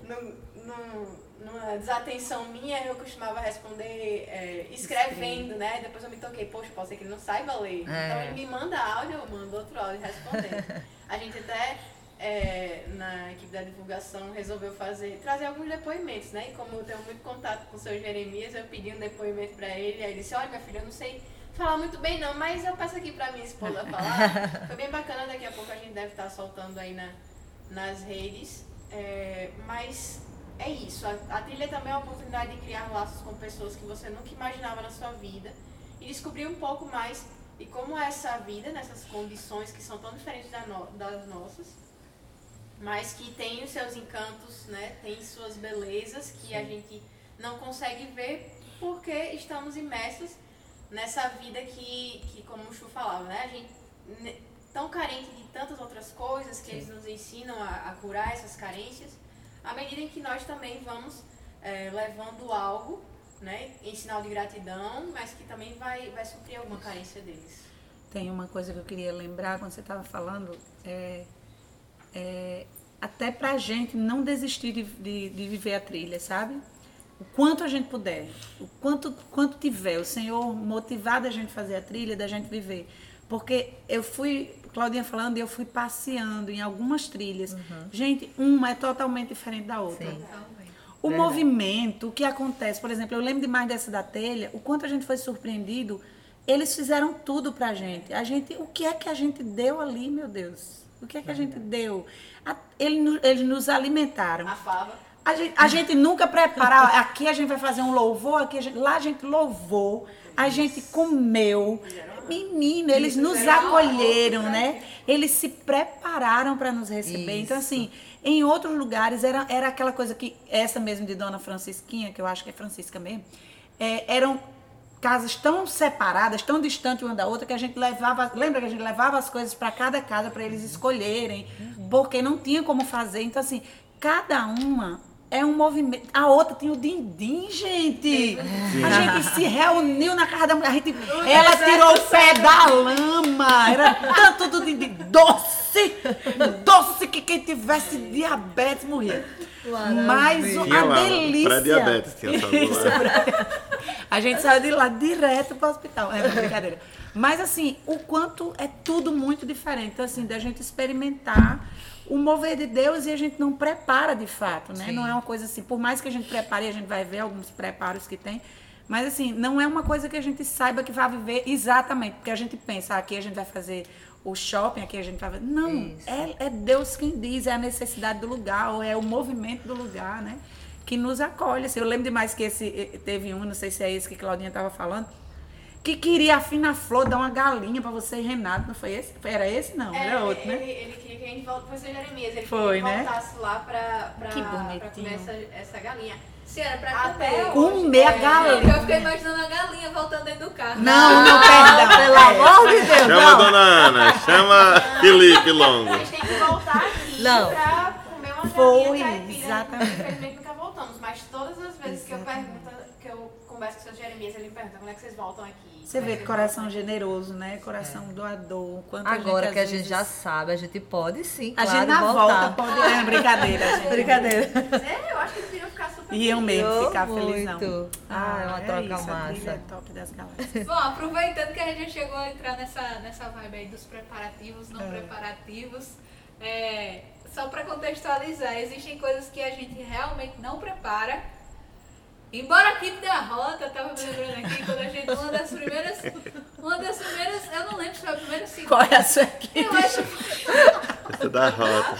no, no- numa desatenção minha, eu costumava responder é, escrevendo, né? Depois eu me toquei, poxa, pode ser que ele não saiba ler. Então É. ele me manda áudio, eu mando outro áudio respondendo. A gente até, é, na equipe da divulgação, resolveu fazer, trazer alguns depoimentos, né? E como eu tenho muito contato com o seu Jeremias, eu pedi um depoimento pra ele, aí ele disse, olha minha filha, eu não sei falar muito bem não, mas eu peço aqui pra minha esposa falar. Foi bem bacana, daqui a pouco a gente deve estar soltando aí na, nas redes. É, mas é isso, a, a trilha também é uma oportunidade de criar laços com pessoas que você nunca imaginava na sua vida e descobrir um pouco mais de como é essa vida, nessas condições que são tão diferentes da no- das nossas, mas que tem os seus encantos, né? tem suas belezas que a gente não consegue ver porque estamos imersos nessa vida que, que como o Chu falava, né? A gente tão carente de tantas outras coisas que eles nos ensinam a, a curar essas carências, à medida em que nós também vamos eh, levando algo, né, em sinal de gratidão, mas que também vai, vai suprir alguma carência deles. Tem uma coisa que eu queria lembrar quando você estava falando, é, é, até pra gente não desistir de, de, de viver a trilha, sabe? O quanto a gente puder, o quanto, quanto tiver, o Senhor motivado a gente fazer a trilha, da gente viver. Porque eu fui, Claudinha falando, eu fui passeando em algumas trilhas. Gente, uma é totalmente diferente da outra. Sim. O Verdade. movimento, o que acontece, por exemplo, eu lembro demais dessa da telha, o quanto a gente foi surpreendido. Eles fizeram tudo pra gente. A gente, o que é que a gente deu ali, meu Deus? O que é que a gente deu? A- ele no- eles nos alimentaram. A fava. A gente, a gente nunca prepara. Aqui a gente vai fazer um louvor, aqui a gente- lá a gente louvou, a gente comeu. Menino, eles nos acolheram, né? Eles se prepararam para nos receber. Então, Isso. assim, Em outros lugares era, era aquela coisa que, essa mesmo de Dona Francisquinha, que eu acho que é Francisca mesmo, é, eram casas tão separadas, tão distantes uma da outra, que a gente levava, lembra que a gente levava as coisas para cada casa para eles escolherem, porque não tinha como fazer. Então, assim, cada uma é um movimento. A outra tinha o din-din, gente. A gente se reuniu na casa da mulher. A gente, ela tirou o pé da lama. Era tanto do din-din. Doce! Doce que quem tivesse diabetes morria. Mas o- Tinha a lá, delícia. pré-diabetes tinha essa Isso, A gente saiu de lá direto para o hospital. É brincadeira. Mas assim, o quanto é tudo muito diferente. Então, assim, da gente experimentar o mover de Deus e a gente não prepara de fato, né? Não é uma coisa assim, por mais que a gente prepare, a gente vai ver alguns preparos que tem. Mas assim, não é uma coisa que a gente saiba que vai viver exatamente. Porque a gente pensa, ah, aqui a gente vai fazer o shopping, aqui a gente vai fazer. Não, é, é Deus quem diz, é a necessidade do lugar, ou é o movimento do lugar, né? Que nos acolhe. Assim, eu lembro demais que esse eh, teve um, não sei se é esse que Claudinha estava falando, que queria a fina flor dar uma galinha para você e Renato. Não foi esse? Era esse? Não, É, era outro, ele, né? ele queria que a gente voltasse, foi o seu Jeremias, ele Foi, queria que né? voltasse lá pra, pra, Que pra bonitinho. comer essa, essa galinha. Se era pra Até comer. Comer a galinha. Eu fiquei imaginando a galinha voltando dentro do carro. Não, não, perdão. Pelo amor de Deus, Chama a dona Ana, chama Felipe Longo. A gente tem que voltar aqui Não. pra comer uma Foi, galinha caipira. exatamente. Infelizmente nunca voltamos, mas todas as vezes que eu pergunto, que eu converso com o seu Jeremias, ele me pergunta quando é que vocês voltam aqui. Você é vê que coração generoso, né? Coração doador. Quanto Agora às que a gente vezes- já sabe, a gente pode sim, A claro, gente na voltar. volta pode. É, brincadeira, gente. Brincadeira. É, eu acho que eles iriam ficar super Iam mesmo Eu ficar muito. felizão. Ah, é uma troca isso, A massa. trilha é top das galáxias. Bom, aproveitando que a gente já chegou a entrar nessa, nessa vibe aí dos preparativos, É. não preparativos, é, só para contextualizar, existem coisas que a gente realmente não prepara. Embora a equipe da rota, eu tava me lembrando aqui, quando a gente, uma das primeiras, uma das primeiras, eu não lembro se foi a primeira ou segunda. Qual é a sua equipe? Eu acho Essa é da rota.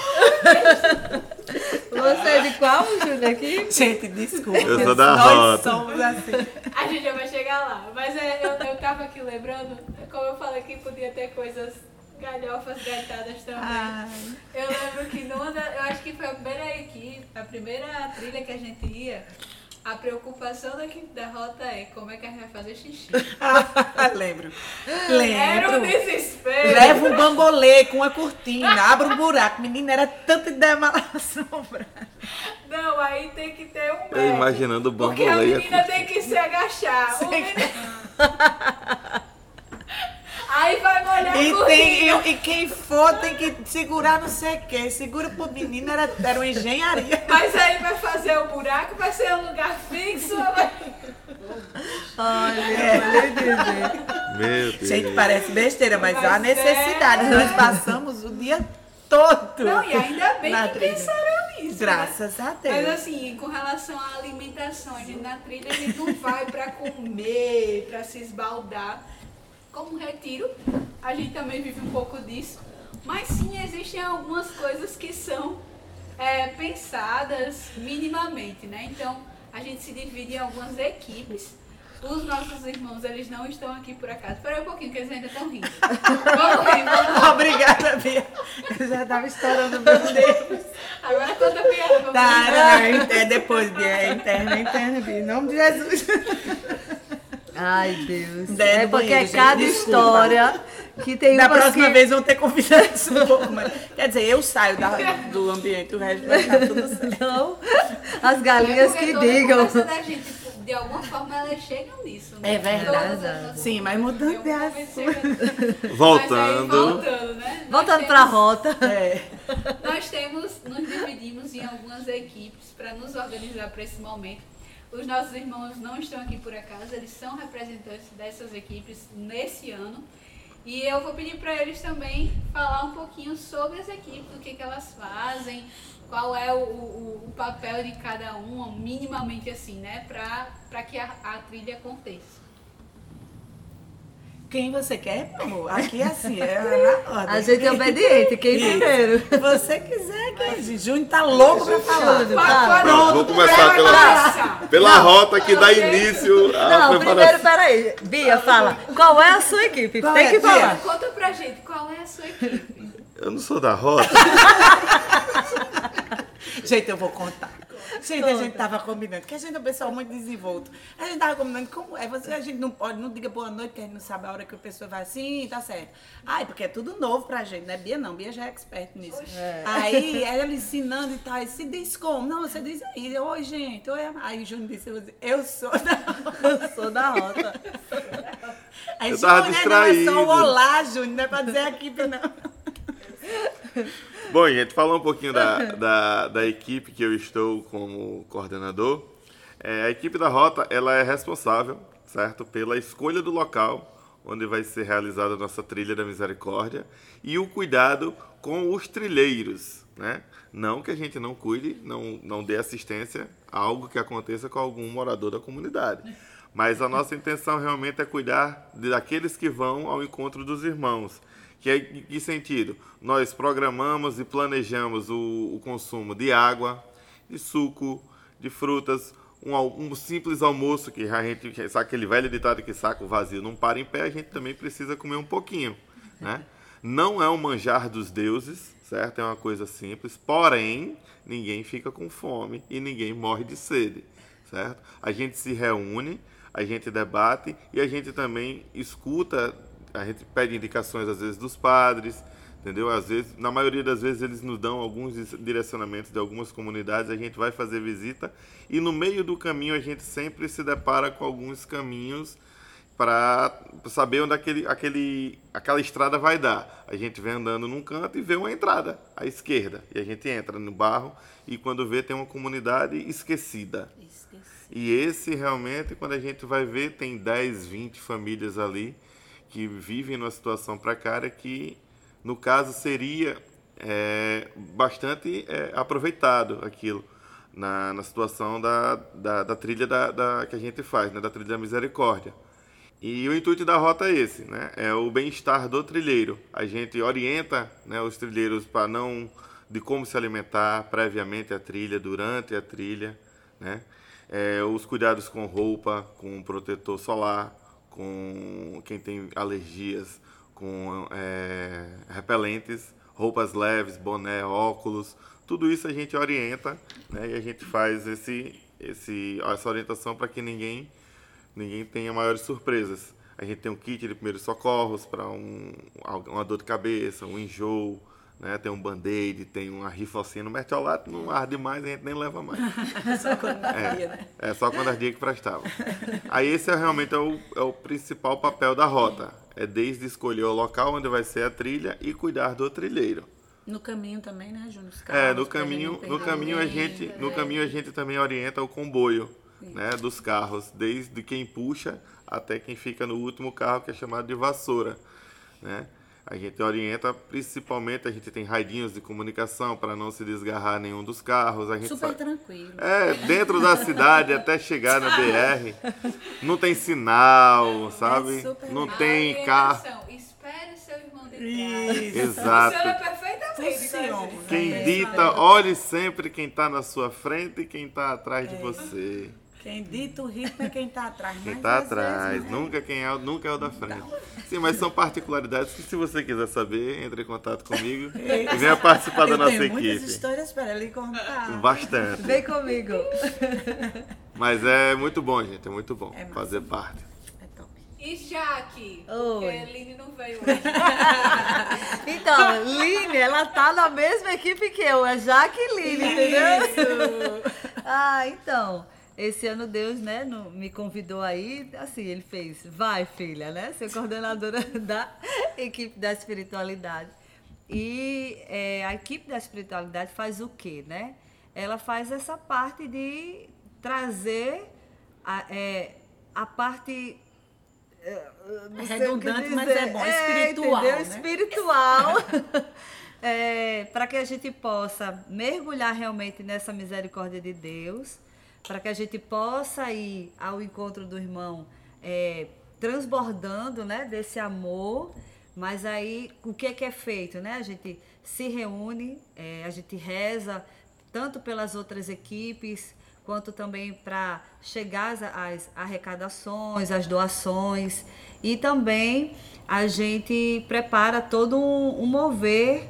Você é de qual, Júlia, aqui? Gente, desculpa. Eu sou da Nós rota. somos assim. A gente já vai chegar lá. Mas é, eu, eu tava aqui lembrando, como eu falei que podia ter coisas galhofas gaitadas também. Ai. Eu lembro que numa da, eu acho que foi a primeira equipe, a primeira trilha que a gente ia, a preocupação da equipe da rota é como é que a gente vai fazer xixi. Lembro. Era um Lembro. desespero. Leva um bambolê com uma cortina, abre um buraco. Menina, era tanta ideia mal assombrada. Não, aí tem que ter um Eu método. imaginando o Porque a bambolê. menina tem que se agachar. O menino... Aí vai molhar E, cortina. tem, e, e quem for tem que segurar não sei o quê. Segura pro menino, era, era uma engenharia. Mas aí vai fazer o buraco, vai ser um lugar fixo. Vai... Ai, meu Deus. Meu Deus. Gente, parece besteira, mas Mas há necessidade. é. Nós passamos o dia todo. Não, e ainda bem na que trilha. pensaram nisso. né? Graças a Deus. Mas assim, com relação à alimentação, a gente na trilha a gente não vai pra comer, pra se esbaldar. Como retiro, a gente também vive um pouco disso. Mas sim, existem algumas coisas que são é, pensadas minimamente, né? Então, a gente se divide em algumas equipes. Os nossos irmãos, eles não estão aqui por acaso. Espera aí um pouquinho, que eles ainda estão rindo. Vamos rir, vamos rir. Obrigada, Bia. Eu já tava estourando meu Deus. Agora conta a piada, Tá, não, não, é depois, Bia. É interna, é interna, Bia. Em nome de Jesus. Ai, Deus. É porque banheiro, é cada desculpa. história que tem Da umas próxima que... vez vão ter convidados um pouco mais. Quer dizer, eu saio da- do ambiente, o resto vai estar tudo certo. Não, as galinhas que digam. conversa da gente, tipo, de alguma forma, elas chegam nisso. Né? É verdade. Todas Sim, mas mudando de assunto. Voltando. Aí, voltando, né? Voltando temos- pra rota. É. Nós temos, nos dividimos em algumas equipes para nos organizar para esse momento. Os nossos irmãos não estão aqui por acaso, eles são representantes dessas equipes nesse ano. E eu vou pedir para eles também falar um pouquinho sobre as equipes, o que, que elas fazem, qual é o, o, o papel de cada uma, minimamente assim, né? Para que a, a trilha aconteça. Quem você quer, meu amor? Aqui é assim, é na ordem. A gente é obediente, quem Isso. primeiro? Se você quiser, que Júnior tá louco pra falar. Júnior, tá. Pronto, Vou começar pela, pela rota que dá início à Não, primeiro, preparação. peraí. Bia, fala. Qual é a sua equipe? Qual Tem é, que Bia? falar. Conta pra gente qual é a sua equipe. Eu não sou da rota. Gente, eu vou contar. Gente, a gente tava combinando, que a gente é um pessoal muito desenvolto. A gente tava combinando como é, você, a gente não pode, não diga boa noite, porque a gente não sabe a hora que a pessoa vai assim, tá certo. Ai, porque é tudo novo pra gente, né? Bia não, Bia já é expert nisso. Aí, ela ensinando e tal, aí, se diz como? Não, você diz aí, oi, gente, oi, aí o Júnior disse, eu disse, eu sou da Eu sou da rota. Aí, Eu tava Júnior, Não, é só o distraído. olá, Júnior, não é pra dizer a equipe, não. Bom, gente, falar um pouquinho da, da, da equipe que eu estou como coordenador. É, a equipe da Rota, ela é responsável, certo, pela escolha do local onde vai ser realizada a nossa trilha da misericórdia e o cuidado com os trilheiros, né? Não que a gente não cuide, não, não dê assistência a algo que aconteça com algum morador da comunidade. Mas a nossa intenção realmente é cuidar daqueles que vão ao encontro dos irmãos. Que é que sentido? Nós programamos e planejamos o, o consumo de água, de suco, de frutas, um, um simples almoço, que a gente sabe aquele velho ditado que saco vazio não para em pé, a gente também precisa comer um pouquinho. Né? Não é um manjar dos deuses, certo? É uma coisa simples, porém, ninguém fica com fome e ninguém morre de sede, certo? A gente se reúne, a gente debate e a gente também escuta, a gente pede indicações às vezes dos padres, entendeu? Às vezes, na maioria das vezes eles nos dão alguns direcionamentos de algumas comunidades, a gente vai fazer visita e no meio do caminho a gente sempre se depara com alguns caminhos para saber onde aquele, aquele, aquela estrada vai dar. A gente vem andando num canto e vê uma entrada à esquerda. E a gente entra no barro e quando vê tem uma comunidade esquecida. E esse realmente, quando a gente vai ver, tem 10, 20 famílias ali que vivem numa situação precária que, no caso, seria é, bastante é, aproveitado aquilo na, na situação da, da, da trilha da, da- que a gente faz, né, da trilha da misericórdia. E o intuito da rota é esse, né? É o bem-estar do trilheiro. A gente orienta né, os trilheiros para não de como se alimentar previamente a trilha, durante a trilha, né? É, os cuidados com roupa, com protetor solar, com quem tem alergias, com é, repelentes, roupas leves, boné, óculos, tudo isso a gente orienta, né? E a gente faz esse, esse, essa orientação para que ninguém ninguém tenha maiores surpresas. A gente tem um kit de primeiros socorros para um, uma dor de cabeça, um enjoo, né? tem um band-aid, tem uma rifocina. No mertiolato não arde mais, a gente nem leva mais. Só quando É, ia, né? é só quando ardia que prestava. Aí esse é realmente é o, é o principal papel da rota. É desde escolher o local onde vai ser a trilha e cuidar do trilheiro. No caminho também, né, Júnior? É, no caminho, no caminho a gente, no caminho a gente também orienta o comboio, né, dos carros, desde quem puxa até quem fica no último carro que é chamado de vassoura, né? A gente orienta principalmente, a gente tem raidinhos de comunicação para não se desgarrar nenhum dos carros, a gente Super sa- tranquilo. é, dentro da cidade até chegar na BR, não tem sinal, sabe? super Não legal. tem carro. Espere seu irmão de. Isso. Exato. Funciona perfeitamente. Funciona. Quem É, dita, olhe sempre quem está na sua frente e quem está atrás de É. você. Quem dita o ritmo é quem tá atrás. Quem está atrás, vezes, né? nunca quem é, nunca é o da frente. Sim, mas são particularidades que se você quiser saber, entre em contato comigo e venha participar da Eu nossa tenho muitas equipe. histórias para lhe contar. Bastante. Vem comigo. Mas é muito bom, gente, é muito bom É massa. fazer parte. É top. E Jaque? Oi. Porque a Eline não veio hoje. Então, Line, ela tá na mesma equipe que eu, é Jaqueline, entendeu? Ah, então. Esse ano Deus, né, no- me convidou aí, assim, ele fez, vai filha, né, ser coordenadora da equipe da espiritualidade. E é, a equipe da espiritualidade faz o quê, né? Ela faz essa parte de trazer a, é, a parte é, redundante, mas é bom, espiritual, entendeu? né? Espiritual. É, para que a gente possa mergulhar realmente nessa misericórdia de Deus, para que a gente possa ir ao encontro do irmão é, transbordando né, desse amor. Mas aí, o que é que é feito? Né? A gente se reúne, é, a gente reza, tanto pelas outras equipes, quanto também para chegar às, arrecadações, às doações. E também a gente prepara todo um, um mover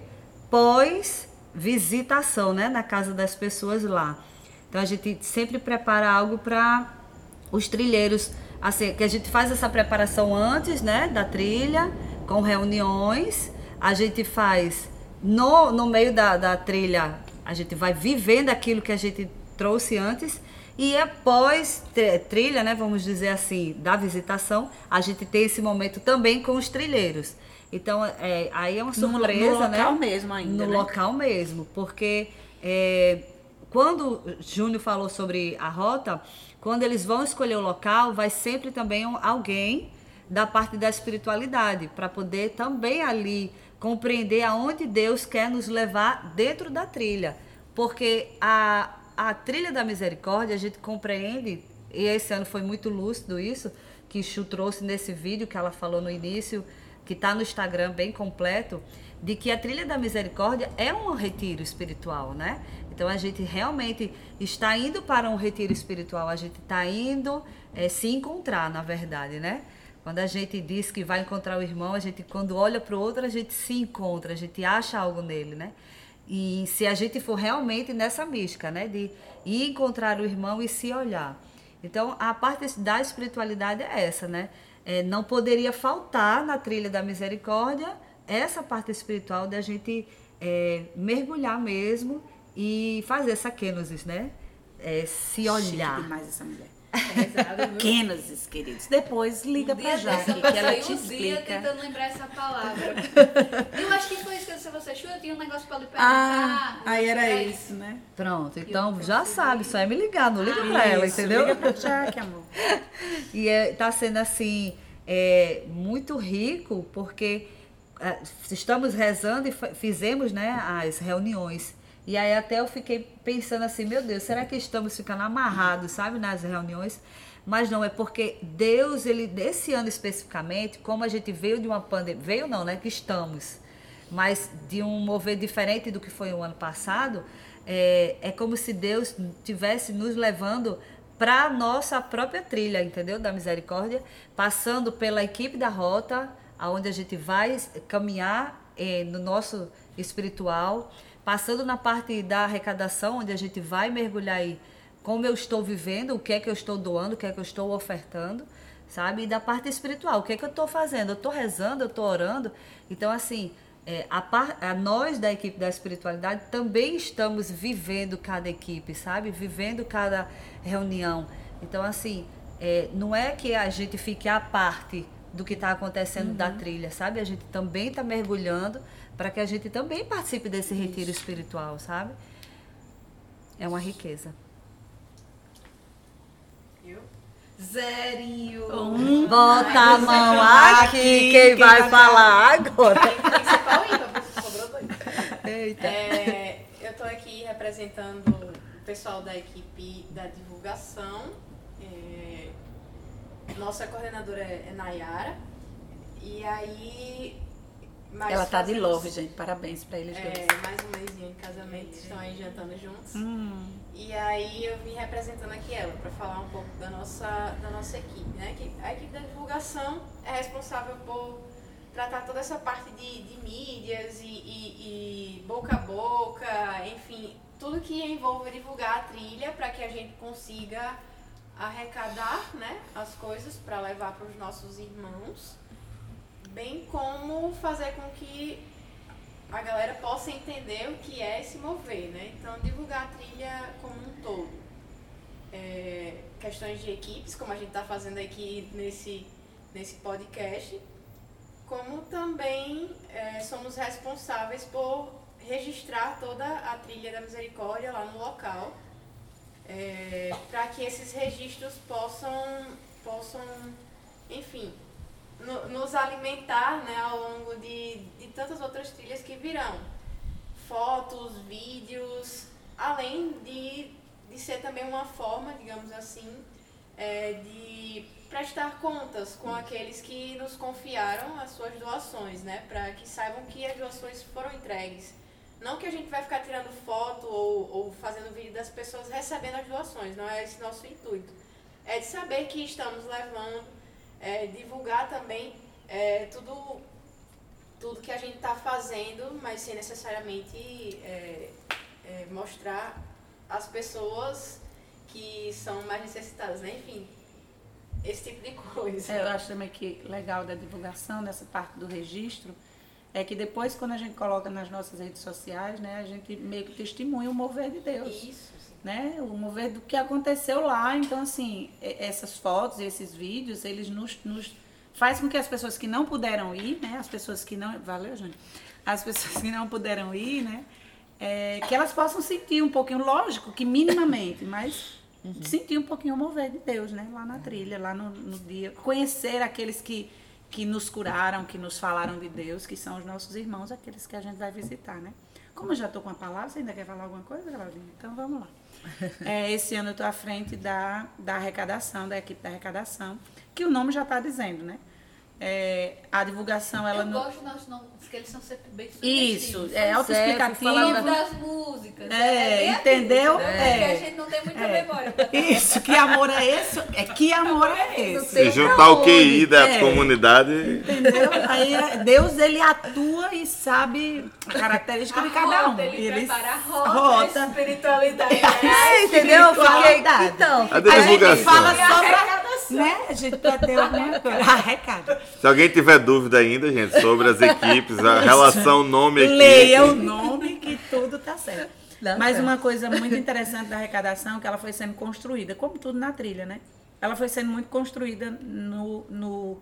pós visitação, né, na casa das pessoas lá. Então a gente sempre prepara algo para os trilheiros, assim, que a gente faz essa preparação antes, né, da trilha, com reuniões, a gente faz no, no meio da, da trilha, a gente vai vivendo aquilo que a gente trouxe antes e após trilha, né, vamos dizer assim, da visitação, a gente tem esse momento também com os trilheiros. Então, é, aí é uma surpresa, no, no né? local mesmo ainda, No né? local mesmo, porque é, quando Júnior falou sobre a rota, quando eles vão escolher o local, vai sempre também alguém da parte da espiritualidade, para poder também ali compreender aonde Deus quer nos levar dentro da trilha. Porque a, a trilha da misericórdia, a gente compreende, e esse ano foi muito lúcido isso, que Chu trouxe nesse vídeo que ela falou no início, que está no Instagram bem completo, de que a trilha da misericórdia é um retiro espiritual, né? Então a gente realmente está indo para um retiro espiritual, a gente está indo eh, se encontrar, na verdade, né? Quando a gente diz que vai encontrar o irmão, a gente quando olha para o outro, a gente se encontra, a gente acha algo nele, né? E se a gente for realmente nessa mística, né? De ir encontrar o irmão e se olhar. Então, a parte da espiritualidade é essa, né? É, não poderia faltar na trilha da misericórdia essa parte espiritual da gente é, mergulhar mesmo e fazer essa kenosis, né? É, se Chique olhar. demais essa mulher. Kenosis, queridos. Depois liga Um pra Jaque, que ela te um dia explica. tentando lembrar essa palavra. eu acho que foi isso que eu disse a você, Chu, eu tinha um negócio pra lhe Ah, perguntar. aí era É isso, né? Pronto, então já sabe, só é me ligar, não liga pra ela, Isso, entendeu? Liga pra Jaque, amor. E é, tá sendo assim, é, muito rico, porque é, estamos rezando e fizemos né, as reuniões. E aí até eu fiquei pensando assim, meu Deus, será que estamos ficando amarrados, sabe, nas reuniões? Mas não, é porque Deus, ele, desse ano especificamente, como a gente veio de uma pandemia, veio não, né, que estamos, mas de um mover diferente do que foi o ano passado, é, é como se Deus tivesse nos levando para a nossa própria trilha, entendeu? Da misericórdia, passando pela equipe da rota, aonde a gente vai caminhar eh, no nosso espiritual, passando na parte da arrecadação, onde a gente vai mergulhar aí como eu estou vivendo, o que é que eu estou doando, o que é que eu estou ofertando, sabe? E da parte espiritual, o que é que eu estou fazendo? Eu estou rezando, eu estou orando. Então, assim, é, a, par, a nós da equipe da espiritualidade também estamos vivendo cada equipe, sabe? Vivendo cada reunião. Então, assim, é, não é que a gente fique à parte do que está acontecendo da trilha, sabe? A gente também está mergulhando para que a gente também participe desse retiro espiritual, sabe? É uma riqueza. Eu? Zerinho. Bota a mão aqui, quem vai falar agora? Tem que ser pau ímpar, porque sobrou dois. Eita. É, eu tô aqui representando o pessoal da equipe da divulgação. É, nossa coordenadora é Nayara. E aí. Mais Ela tá de love, gente. Parabéns pra eles dois. É, mais um mêsinho de casamento, estão aí jantando juntos. Hum, E aí eu vim representando aqui ela para falar um pouco da nossa, da nossa equipe, né? Que a equipe da divulgação é responsável por tratar toda essa parte de, de mídias e, e- e boca a boca, enfim, tudo que envolve divulgar a trilha para que a gente consiga arrecadar né, as coisas para levar para os nossos irmãos, bem como fazer com que a galera possa entender o que é se mover, né? Então, divulgar a trilha como um todo. É, questões de equipes, como a gente está fazendo aqui nesse, nesse podcast, como também é, somos responsáveis por registrar toda a trilha da misericórdia lá no local, para que esses registros possam, possam enfim, no- nos alimentar né, ao longo de, de tantas outras trilhas que virão. Fotos, vídeos, além de, de ser também uma forma, digamos assim, é, de prestar contas com aqueles que nos confiaram as suas doações, né? Para que saibam que as doações foram entregues. Não que a gente vai ficar tirando foto ou, ou fazendo vídeo das pessoas recebendo as doações, não é esse nosso intuito. É de saber que estamos levando, é, divulgar também é, tudo tudo que a gente está fazendo, mas sem necessariamente é, é, mostrar as pessoas que são mais necessitadas, né? Enfim, esse tipo de coisa. É, eu acho também que legal da divulgação, nessa parte do registro, é que depois, quando a gente coloca nas nossas redes sociais, né, a gente meio que testemunha o mover de Deus. Isso. Né? O mover do que aconteceu lá. Então, assim, essas fotos, esses vídeos, eles nos, nos faz com que as pessoas que não puderam ir, né? As pessoas que não. Valeu, Júnior. As pessoas que não puderam ir, né? é, que elas possam sentir um pouquinho, lógico que minimamente, mas sentir um pouquinho o mover de Deus, né? Lá na trilha, lá no, no dia. Conhecer aqueles que, que nos curaram, que nos falaram de Deus, que são os nossos irmãos, aqueles que a gente vai visitar, né? Como eu já estou com a palavra, você ainda quer falar alguma coisa, Claudinha? Então vamos lá. É, esse ano eu estou à frente da, da arrecadação, da equipe da arrecadação, que o nome já está dizendo, né? É, a divulgação, ela eu não. gosto dos nossos nomes, que eles são sempre bem Isso, é autoexplicativo. O nome das músicas. É, bem entendeu? aquilo, né? Porque É. a gente não tem muita É. memória. Isso, que amor é esse? É que amor é esse? Se juntar o QI da É. comunidade, Entendeu? Aí é- Deus ele atua e sabe a característica de cada um. Rota, ele, prepara a rota, rota. a espiritualidade. É, entendeu? Espiritualidade. então, a A gente divulgação. fala só pra. Né? A gente pra ter alguma coisa. Arrecada. Se alguém tiver dúvida ainda, gente, sobre as equipes, a relação nome-equipe. Leia o nome que tudo tá certo. Dá Mas certo. uma coisa muito interessante da arrecadação é que ela foi sendo construída, como tudo na trilha, né? Ela foi sendo muito construída no. no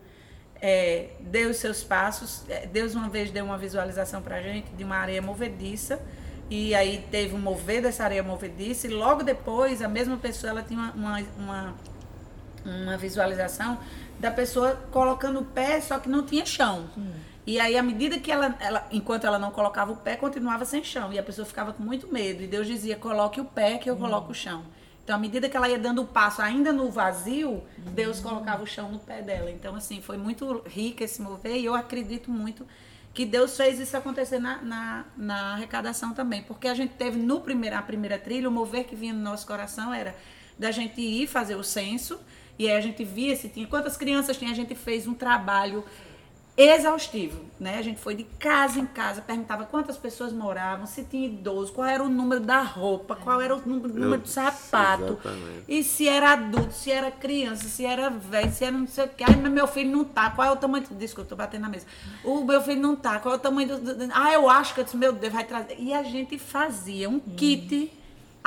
é, deu os seus passos. É, Deus uma vez deu uma visualização pra gente de uma areia movediça. E aí teve um mover dessa areia movediça. E logo depois, a mesma pessoa ela tinha uma, uma, uma uma visualização da pessoa colocando o pé, só que não tinha chão. E aí, à medida que ela, ela, enquanto ela não colocava o pé, continuava sem chão. E a pessoa ficava com muito medo. E Deus dizia: coloque o pé, que eu coloco o chão. Então, à medida que ela ia dando o passo, ainda no vazio, Deus colocava o chão no pé dela. Então, assim, foi muito rico esse mover. E eu acredito muito que Deus fez isso acontecer na, na, na arrecadação também. Porque a gente teve no primeira, a primeira trilha, o mover que vinha no nosso coração era da gente ir fazer o censo. E aí a gente via se tinha quantas crianças tinha, a gente fez um trabalho exaustivo, né? A gente foi de casa em casa, perguntava quantas pessoas moravam, se tinha idoso, qual era o número da roupa, qual era o número, número do sapato, exatamente. e se era adulto, se era criança, se era velho, se era não sei o que. Ai, mas meu filho não tá, qual é o tamanho do... Desculpa, eu tô batendo na mesa. O meu filho não tá, qual é o tamanho do... do- Ah, eu acho que eu disse, meu Deus, vai trazer. E a gente fazia um kit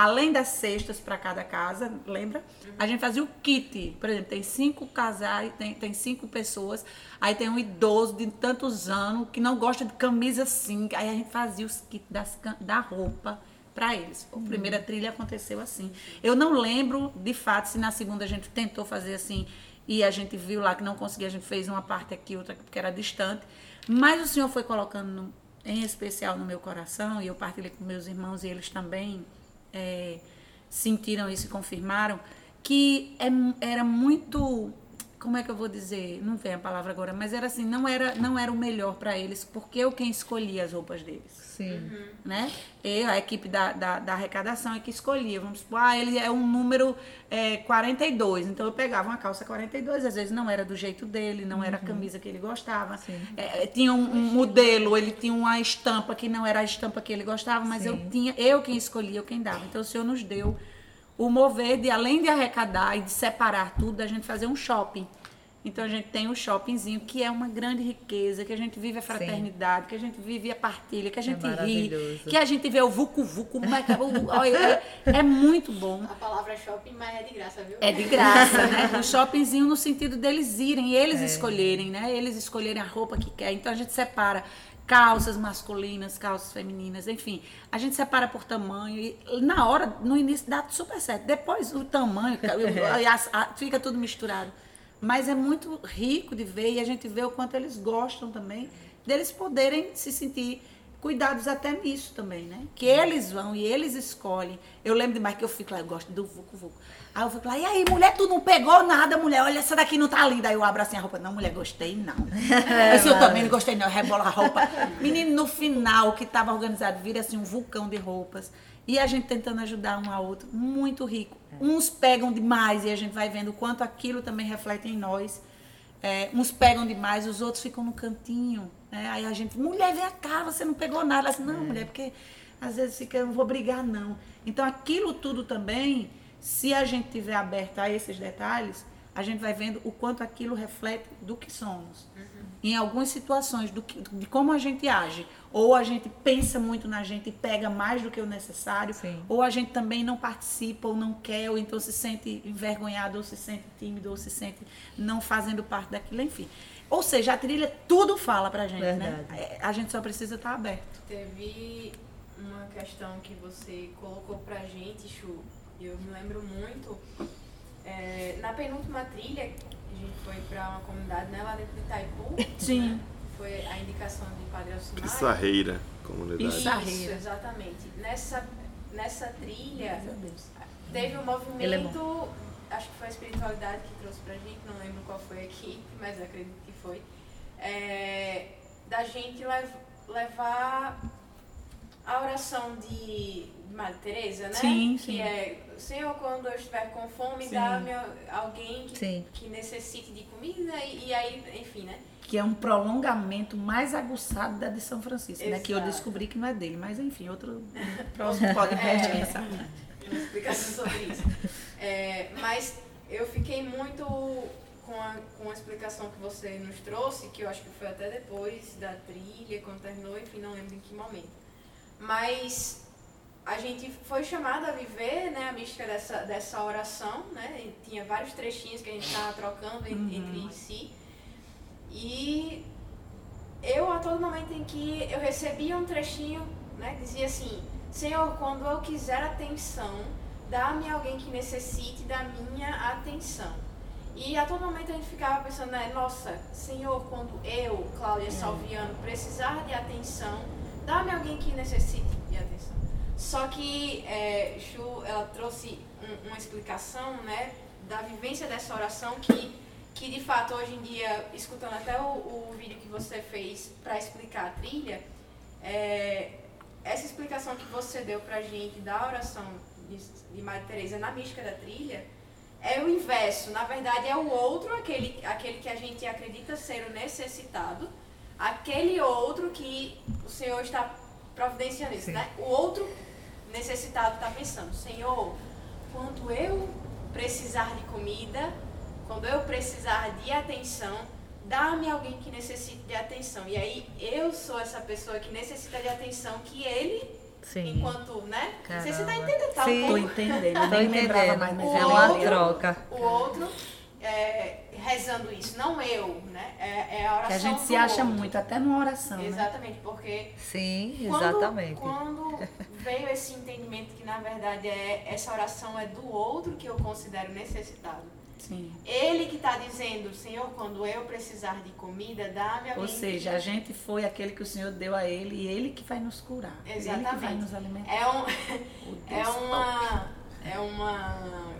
além das cestas para cada casa, lembra? A gente fazia o kit. Por exemplo, tem cinco casais, tem, tem cinco pessoas, aí tem um idoso de tantos anos que não gosta de camisa assim. Aí a gente fazia os kits das, da roupa para eles. A primeira trilha aconteceu assim. Eu não lembro, de fato, se na segunda a gente tentou fazer assim e a gente viu lá que não conseguia, a gente fez uma parte aqui, outra aqui, porque era distante. Mas o Senhor foi colocando no- em especial no meu coração, e eu partilhei com meus irmãos e eles também é, sentiram isso e confirmaram, que é era muito. Como é que eu vou dizer? Não vem a palavra agora, mas era assim, não era, não era o melhor para eles, porque eu quem escolhia as roupas deles Sim. né? Eu, a equipe da, da, da arrecadação é que escolhia. Vamos supor, ah, ele é um número é, 42. Então eu pegava uma calça 42, às vezes não era do jeito dele, não era a camisa que ele gostava. É, tinha um, um modelo, ele tinha uma estampa que não era a estampa que ele gostava, mas eu tinha, eu quem escolhia, eu quem dava. Então o Senhor nos deu o mover de, além de arrecadar e de separar tudo, da gente fazer um shopping. Então a gente tem o shoppingzinho, que é uma grande riqueza, que a gente vive a fraternidade, que a gente vive a partilha, que a gente ri, maravilhoso. que a gente vê o vucu vucu, como é, que é, é, é muito bom. A palavra shopping, mas é de graça, viu? É de graça, né? O shoppingzinho no sentido deles irem, É. eles escolherem, né? Eles escolherem a roupa que quer. Então a gente separa calças masculinas, calças femininas, enfim. A gente separa por tamanho e na hora, no início dá super certo. Depois o tamanho, fica tudo misturado. Mas é muito rico de ver e a gente vê o quanto eles gostam também deles poderem se sentir cuidados até nisso também, né? Que eles vão e eles escolhem. Eu lembro demais que eu fico lá, eu gosto do Vucu Vucu. Aí eu fico lá, e aí, mulher, tu não pegou nada, mulher? Olha, essa daqui não tá linda. Aí eu abro assim a roupa. Não, mulher, gostei não. Esse eu também não gostei não, eu rebolo a roupa. Menino, no final, que tava organizado, vira assim um vulcão de roupas. E a gente tentando ajudar um ao outro, muito rico. Uns pegam demais e a gente vai vendo o quanto aquilo também reflete em nós. é, uns pegam demais, os outros ficam no cantinho. Né? Aí a gente, mulher, vem cá, você não pegou nada. Ela assim, não, mulher, porque às vezes fica, eu não vou brigar, não. Então aquilo tudo também, se a gente tiver aberto a esses detalhes, a gente vai vendo o quanto aquilo reflete do que somos. Em algumas situações, do que, de como a gente age. Ou a gente pensa muito na gente e pega mais do que o necessário, Sim. ou a gente também não participa, ou não quer, ou então se sente envergonhado, ou se sente tímido, ou se sente não fazendo parte daquilo, enfim. Ou seja, a trilha tudo fala pra gente, né? Verdade. É, A gente só precisa estar aberto. Teve uma questão que você colocou pra gente, Chu, eu me lembro muito. é, na penúltima trilha, a gente foi pra uma comunidade né, lá dentro de Itaipu. Sim. né, Foi a indicação de Padre Alcimar. Pissarreira, comunidade. Isso. Isso, exatamente. Nessa, nessa trilha, teve um é movimento, acho que foi a espiritualidade que trouxe pra gente, não lembro qual foi a equipe, mas acredito que foi, é, da gente lev- levar a oração de Madre Teresa, né? Sim, que sim. é, Senhor, quando eu estiver com fome, dá-me alguém que, que necessite de comida e, e aí, enfim, né? Que é um prolongamento mais aguçado da de São Francisco, né? Que eu Exato. descobri que não é dele, mas enfim, outro próximo podcast, É. quem sabe. uma explicação sobre isso. É, mas eu fiquei muito com a, com a explicação que você nos trouxe, que eu acho que foi até depois da trilha, quando terminou, enfim, não lembro em que momento. Mas a gente foi chamado a viver né, a mística dessa, dessa oração, né? Tinha vários trechinhos que a gente estava trocando en- entre si. E eu, a todo momento em que eu recebia um trechinho, né, dizia assim: Senhor, quando eu quiser atenção, dá-me alguém que necessite da minha atenção. E a todo momento a gente ficava pensando, né, nossa, Senhor, quando eu, Cláudia Salviano, precisar de atenção, dá-me alguém que necessite de atenção. Só que é, Chu, ela trouxe um- uma explicação, né, da vivência dessa oração que, que de fato hoje em dia, escutando até o, o vídeo que você fez para explicar a trilha, é, essa explicação que você deu pra gente da oração de, de Maria Teresa na mística da trilha é o inverso. Na verdade, é o outro, aquele, aquele que a gente acredita ser o necessitado, aquele outro que o Senhor está providenciando isso, né? O outro necessitado está pensando, Senhor, quando eu precisar de comida, quando eu precisar de atenção, dá-me alguém que necessite de atenção. E aí eu sou essa pessoa que necessita de atenção que ele, Sim. enquanto, né? Você está Caramba. entendendo, tá? um Sim. Tô entendendo, nem lembrava entendendo. mais, mas É uma outro- troca. o outro é, rezando isso, não eu, né? É, é a oração Que a gente se acha outro. muito, até numa oração, né? Exatamente, porque Sim, quando, exatamente. quando veio esse entendimento que na verdade é essa oração é do outro que eu considero necessitado. Sim. Ele que está dizendo, Senhor, quando eu precisar de comida, dá-me alguém. Ou seja, a gente foi aquele que o Senhor deu a ele e ele que vai nos curar. Ele que vai Exatamente. nos alimentar. É, um, é uma. É uma.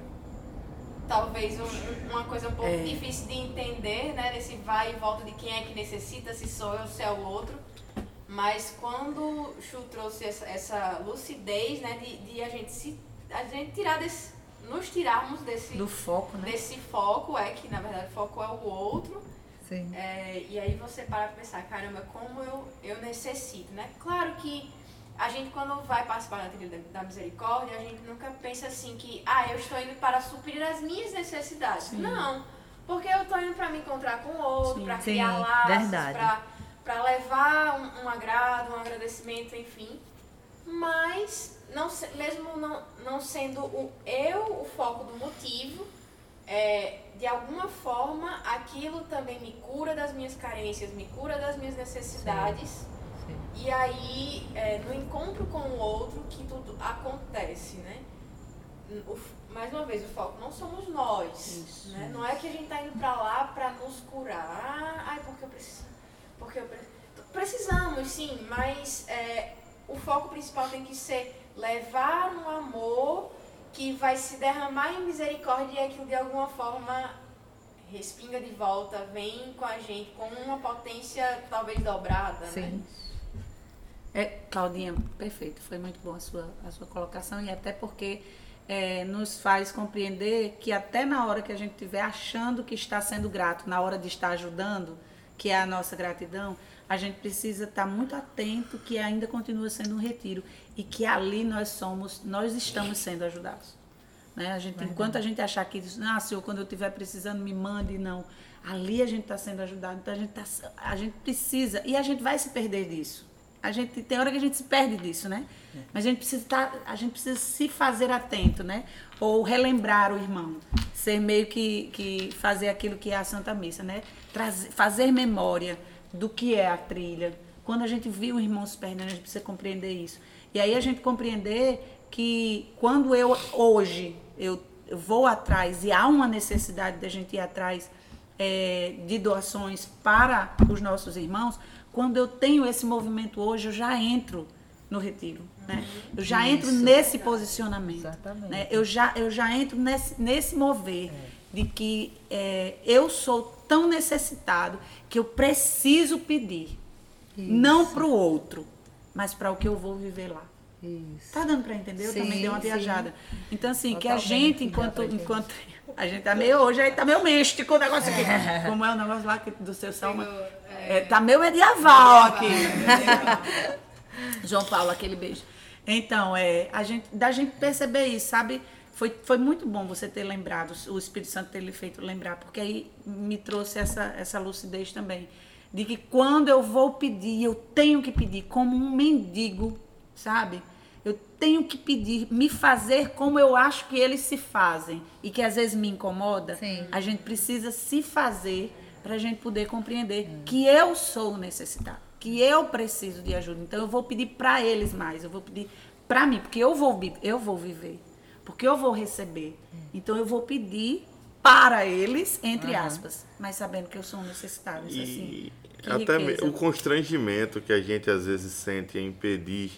Talvez um- uma coisa um pouco É. difícil de entender, né? Nesse vai e volta de quem é que necessita, se sou eu, se é o outro. Mas quando o Chu trouxe essa, essa lucidez, né? De, de a gente se. A gente tirar desse. Nos tirarmos desse, do foco, né? desse foco, é que na verdade o foco é o outro. Sim. É, e aí você para pra pensar, caramba, como eu, eu necessito, né? Claro que a gente quando vai participar da trilha da, misericórdia, a gente nunca pensa assim que, ah, eu estou indo para suprir as minhas necessidades. Sim. Não, porque eu estou indo para me encontrar com o outro, para criar laços, para para levar um, um agrado, um agradecimento, enfim. Mas, não, se- mesmo não, não sendo o eu o foco do motivo, é, de alguma forma aquilo também me cura das minhas carências, me cura das minhas necessidades. Sim. E aí, é, no encontro com o outro, que tudo acontece, né? O mais uma vez, o foco não somos nós. Isso. Né? Não é que a gente tá indo pra lá pra nos curar. Ai, porque eu preciso. Porque Precisamos, sim, mas é, o foco principal tem que ser levar um amor que vai se derramar em misericórdia e aquilo de alguma forma respinga de volta, vem com a gente com uma potência talvez dobrada, né? Sim. É, Claudinha, perfeito. Foi muito boa a sua, a sua colocação e até porque é, nos faz compreender que até na hora que a gente estiver achando que está sendo grato, na hora de estar ajudando, que é a nossa gratidão, a gente precisa estar muito atento que ainda continua sendo um retiro e que ali nós somos, nós estamos sendo ajudados. Né? A gente, enquanto a gente achar que, ah, Senhor, quando eu estiver precisando, me mande, não. Ali a gente está sendo ajudado, então a gente, tá, a gente precisa, e a gente vai se perder disso. A gente tem hora que a gente se perde disso, né? Mas a gente precisa estar, a gente precisa se fazer atento, né? Ou relembrar o irmão, ser meio que, que fazer aquilo que é a Santa Missa, né? Trazer, fazer memória do que é a trilha. Quando a gente viu o irmão se perdendo, a gente precisa compreender isso. E aí a gente compreender que quando eu hoje eu, eu vou atrás e há uma necessidade da gente ir atrás é, de doações para os nossos irmãos, quando eu tenho esse movimento hoje, eu já entro no retiro. Né? Eu já Isso. entro nesse posicionamento. Exatamente. Né? Eu, já, eu já entro nesse, nesse mover é. de que é, eu sou tão necessitado que eu preciso pedir. Isso. Não para o outro, mas para o que eu vou viver lá. Isso. Tá dando para entender? Eu sim, também dei uma viajada. Sim. Então, assim, Totalmente. que a gente, enquanto, enquanto a gente tá meio, hoje aí tá meio místico o negócio aqui. É. Como é o negócio lá do seu salmo? É, tá meio medieval aqui. João Paulo, aquele beijo. Então, é, a gente, da gente perceber isso, sabe? Foi, foi muito bom você ter lembrado, o Espírito Santo ter lhe feito lembrar, porque aí me trouxe essa, essa lucidez também. De que quando eu vou pedir, eu tenho que pedir como um mendigo, sabe? Eu tenho que pedir, me fazer como eu acho que eles se fazem e que às vezes me incomoda. Sim. A gente precisa se fazer para a gente poder compreender hum. que eu sou necessitado, que eu preciso de ajuda. Então eu vou pedir para eles mais, eu vou pedir para mim, porque eu vou eu vou viver, porque eu vou receber. Então eu vou pedir para eles, entre uhum. aspas, mas sabendo que eu sou um necessitado. Isso, assim, até o constrangimento que a gente às vezes sente em pedir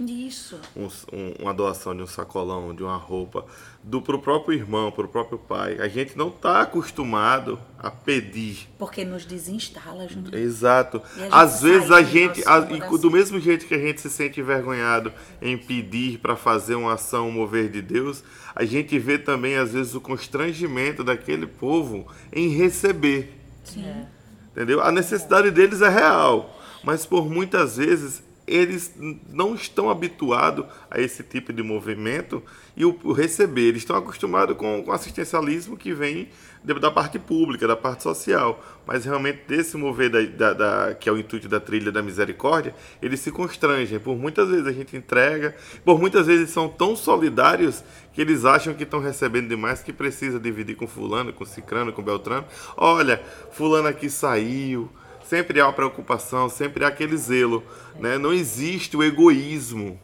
um, um, uma doação de um sacolão, de uma roupa, do pro próprio irmão, pro próprio pai. A gente não está acostumado a pedir. Porque nos desinstala, junto. Exato. Às vezes a gente, a, e do mesmo jeito que a gente se sente envergonhado em pedir para fazer uma ação, um mover de Deus, a gente vê também às vezes o constrangimento daquele povo em receber. Sim. É. Entendeu? A necessidade deles é real, mas por muitas vezes eles não estão habituados a esse tipo de movimento e o, receber. Eles estão acostumados com, o assistencialismo que vem da parte pública, da parte social. Mas realmente desse mover da, da, da, que é o intuito da trilha da misericórdia, eles se constrangem. Por muitas vezes a gente entrega, por muitas vezes são tão solidários que eles acham que estão recebendo demais que precisa dividir com fulano, com cicrano, com beltrano. Olha, fulano aqui saiu. Sempre há uma preocupação, sempre há aquele zelo. Né? Não existe o egoísmo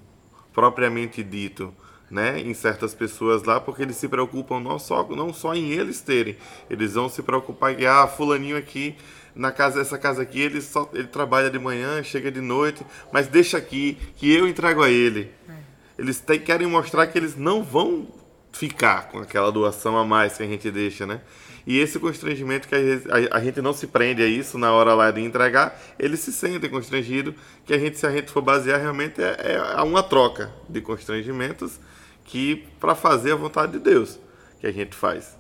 propriamente dito né, em certas pessoas lá, porque eles se preocupam não só, não só em eles terem, eles vão se preocupar que, ah, fulaninho aqui, na casa, essa casa aqui, ele, só, ele trabalha de manhã, chega de noite, mas deixa aqui, que eu entrego a ele. É. Eles te, querem mostrar que eles não vão ficar com aquela doação a mais que a gente deixa, né? E esse constrangimento que a, gente não se prende a isso na hora lá de entregar, eles se sentem constrangidos, que a gente, se a gente for basear, realmente é, é uma troca de constrangimentos que para fazer a vontade de Deus que a gente faz.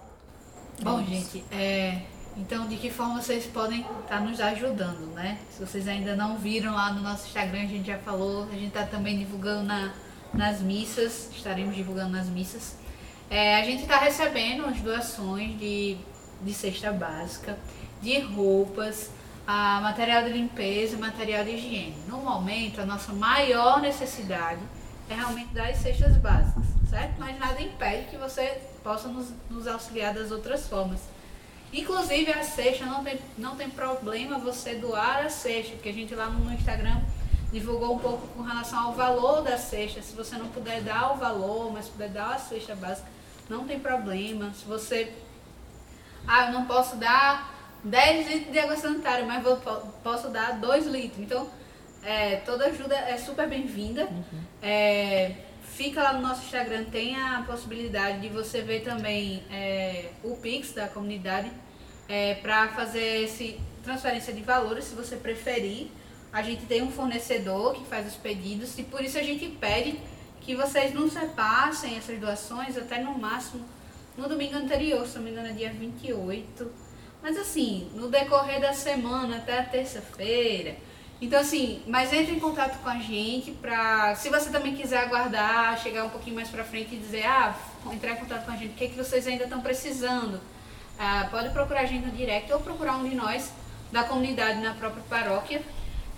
Bom, gente, é, então de que forma vocês podem estar tá nos ajudando, né? Se vocês ainda não viram lá no nosso Instagram, a gente já falou, a gente está também divulgando na, nas missas, estaremos divulgando nas missas. É, a gente está recebendo as doações de, de cesta básica, de roupas, a material de limpeza, material de higiene. No momento, a nossa maior necessidade é realmente das cestas básicas, certo? Mas nada impede que você possa nos, nos auxiliar das outras formas. Inclusive a cesta, não tem, não tem problema você doar a cesta, porque a gente lá no Instagram divulgou um pouco com relação ao valor da cesta. Se você não puder dar o valor, mas puder dar a cesta básica, não tem problema. Se você. Ah, eu não posso dar 10 litros de água sanitária, mas vou, posso dar 2 litros. Então, é, toda ajuda é super bem-vinda. Uhum. É, fica lá no nosso Instagram, tem a possibilidade de você ver também é, o Pix da comunidade é, para fazer esse transferência de valores, se você preferir. A gente tem um fornecedor que faz os pedidos e por isso a gente pede que vocês nos repassem essas doações até no máximo no domingo anterior, se não me engano, é dia 28. Mas assim, no decorrer da semana até a terça-feira. Então assim, mas entre em contato com a gente pra. Se você também quiser aguardar, chegar um pouquinho mais pra frente e dizer, ah, entrar em contato com a gente, o que, é que vocês ainda estão precisando. Ah, pode procurar a gente no direct ou procurar um de nós da comunidade na própria paróquia.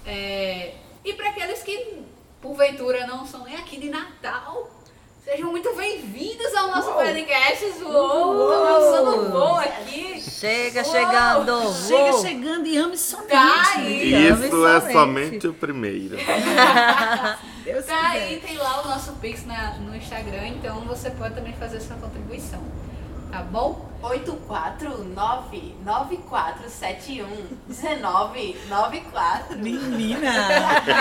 É, e para aqueles que porventura não são nem aqui de Natal, sejam muito bem-vindos ao nosso podcast. Uou, tô lançando voo aqui. Chega Uou, chegando. Chega Uou. chegando e ame somente. Tá aí. Ame Isso é somente. somente o primeiro. Deus Tá quiser. aí, tem lá o nosso Pix na- no Instagram, então você pode também fazer sua contribuição. Tá bom? 849-9471-1994. Menina,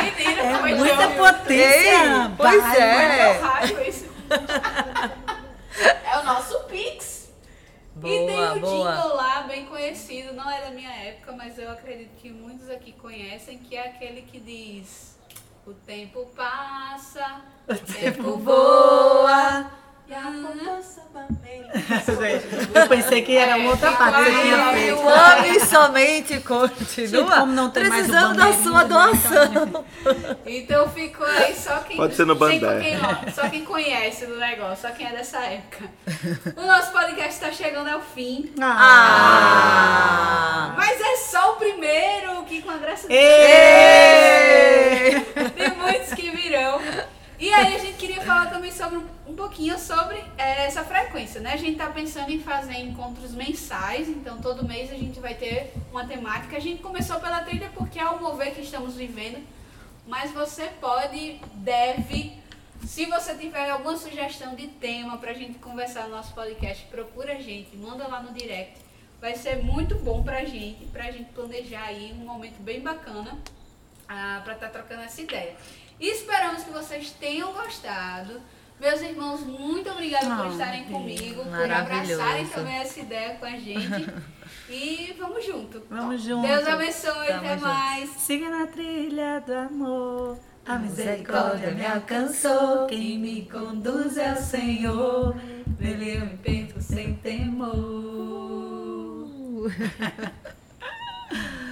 Menina, é muita tão- potência. Pois Vai, é. Rádio isso. É o nosso Pix. E tem Boa, o boa. jingle lá, bem conhecido, não é da minha época, mas eu acredito que muitos aqui conhecem, que é aquele que diz O tempo passa, o tempo voa. E a Eu pensei que era uma outra É, parte você tinha feito. eu Ame somente continua. Gente, como não tem mais o precisando da sua né? doação. Então ficou aí só quem. Pode ser no quem- Só quem conhece do negócio, só quem é dessa época. O nosso podcast está chegando ao fim. Ah. Mas é só o primeiro, que com a graça de! Tem muitos que virão. E aí a gente queria falar também sobre um, pouquinho sobre eh, essa frequência, né? A gente tá pensando em fazer encontros mensais, então todo mês a gente vai ter uma temática. A gente começou pela trilha porque é o mover que estamos vivendo, mas você pode, deve, se você tiver alguma sugestão de tema pra gente conversar no nosso podcast, procura a gente, manda lá no direct. Vai ser muito bom pra gente, pra gente planejar aí um momento bem bacana ah, para estar trocando essa ideia. Esperamos que vocês tenham gostado. Meus irmãos, muito obrigada por Ah, estarem comigo, por abraçarem também essa ideia com a gente. E vamos junto. Vamos junto. Deus abençoe, Tamo até junto. mais. Siga na trilha do amor. A misericórdia me alcançou. Quem me conduz é o Senhor. Nele eu me perco sem temor.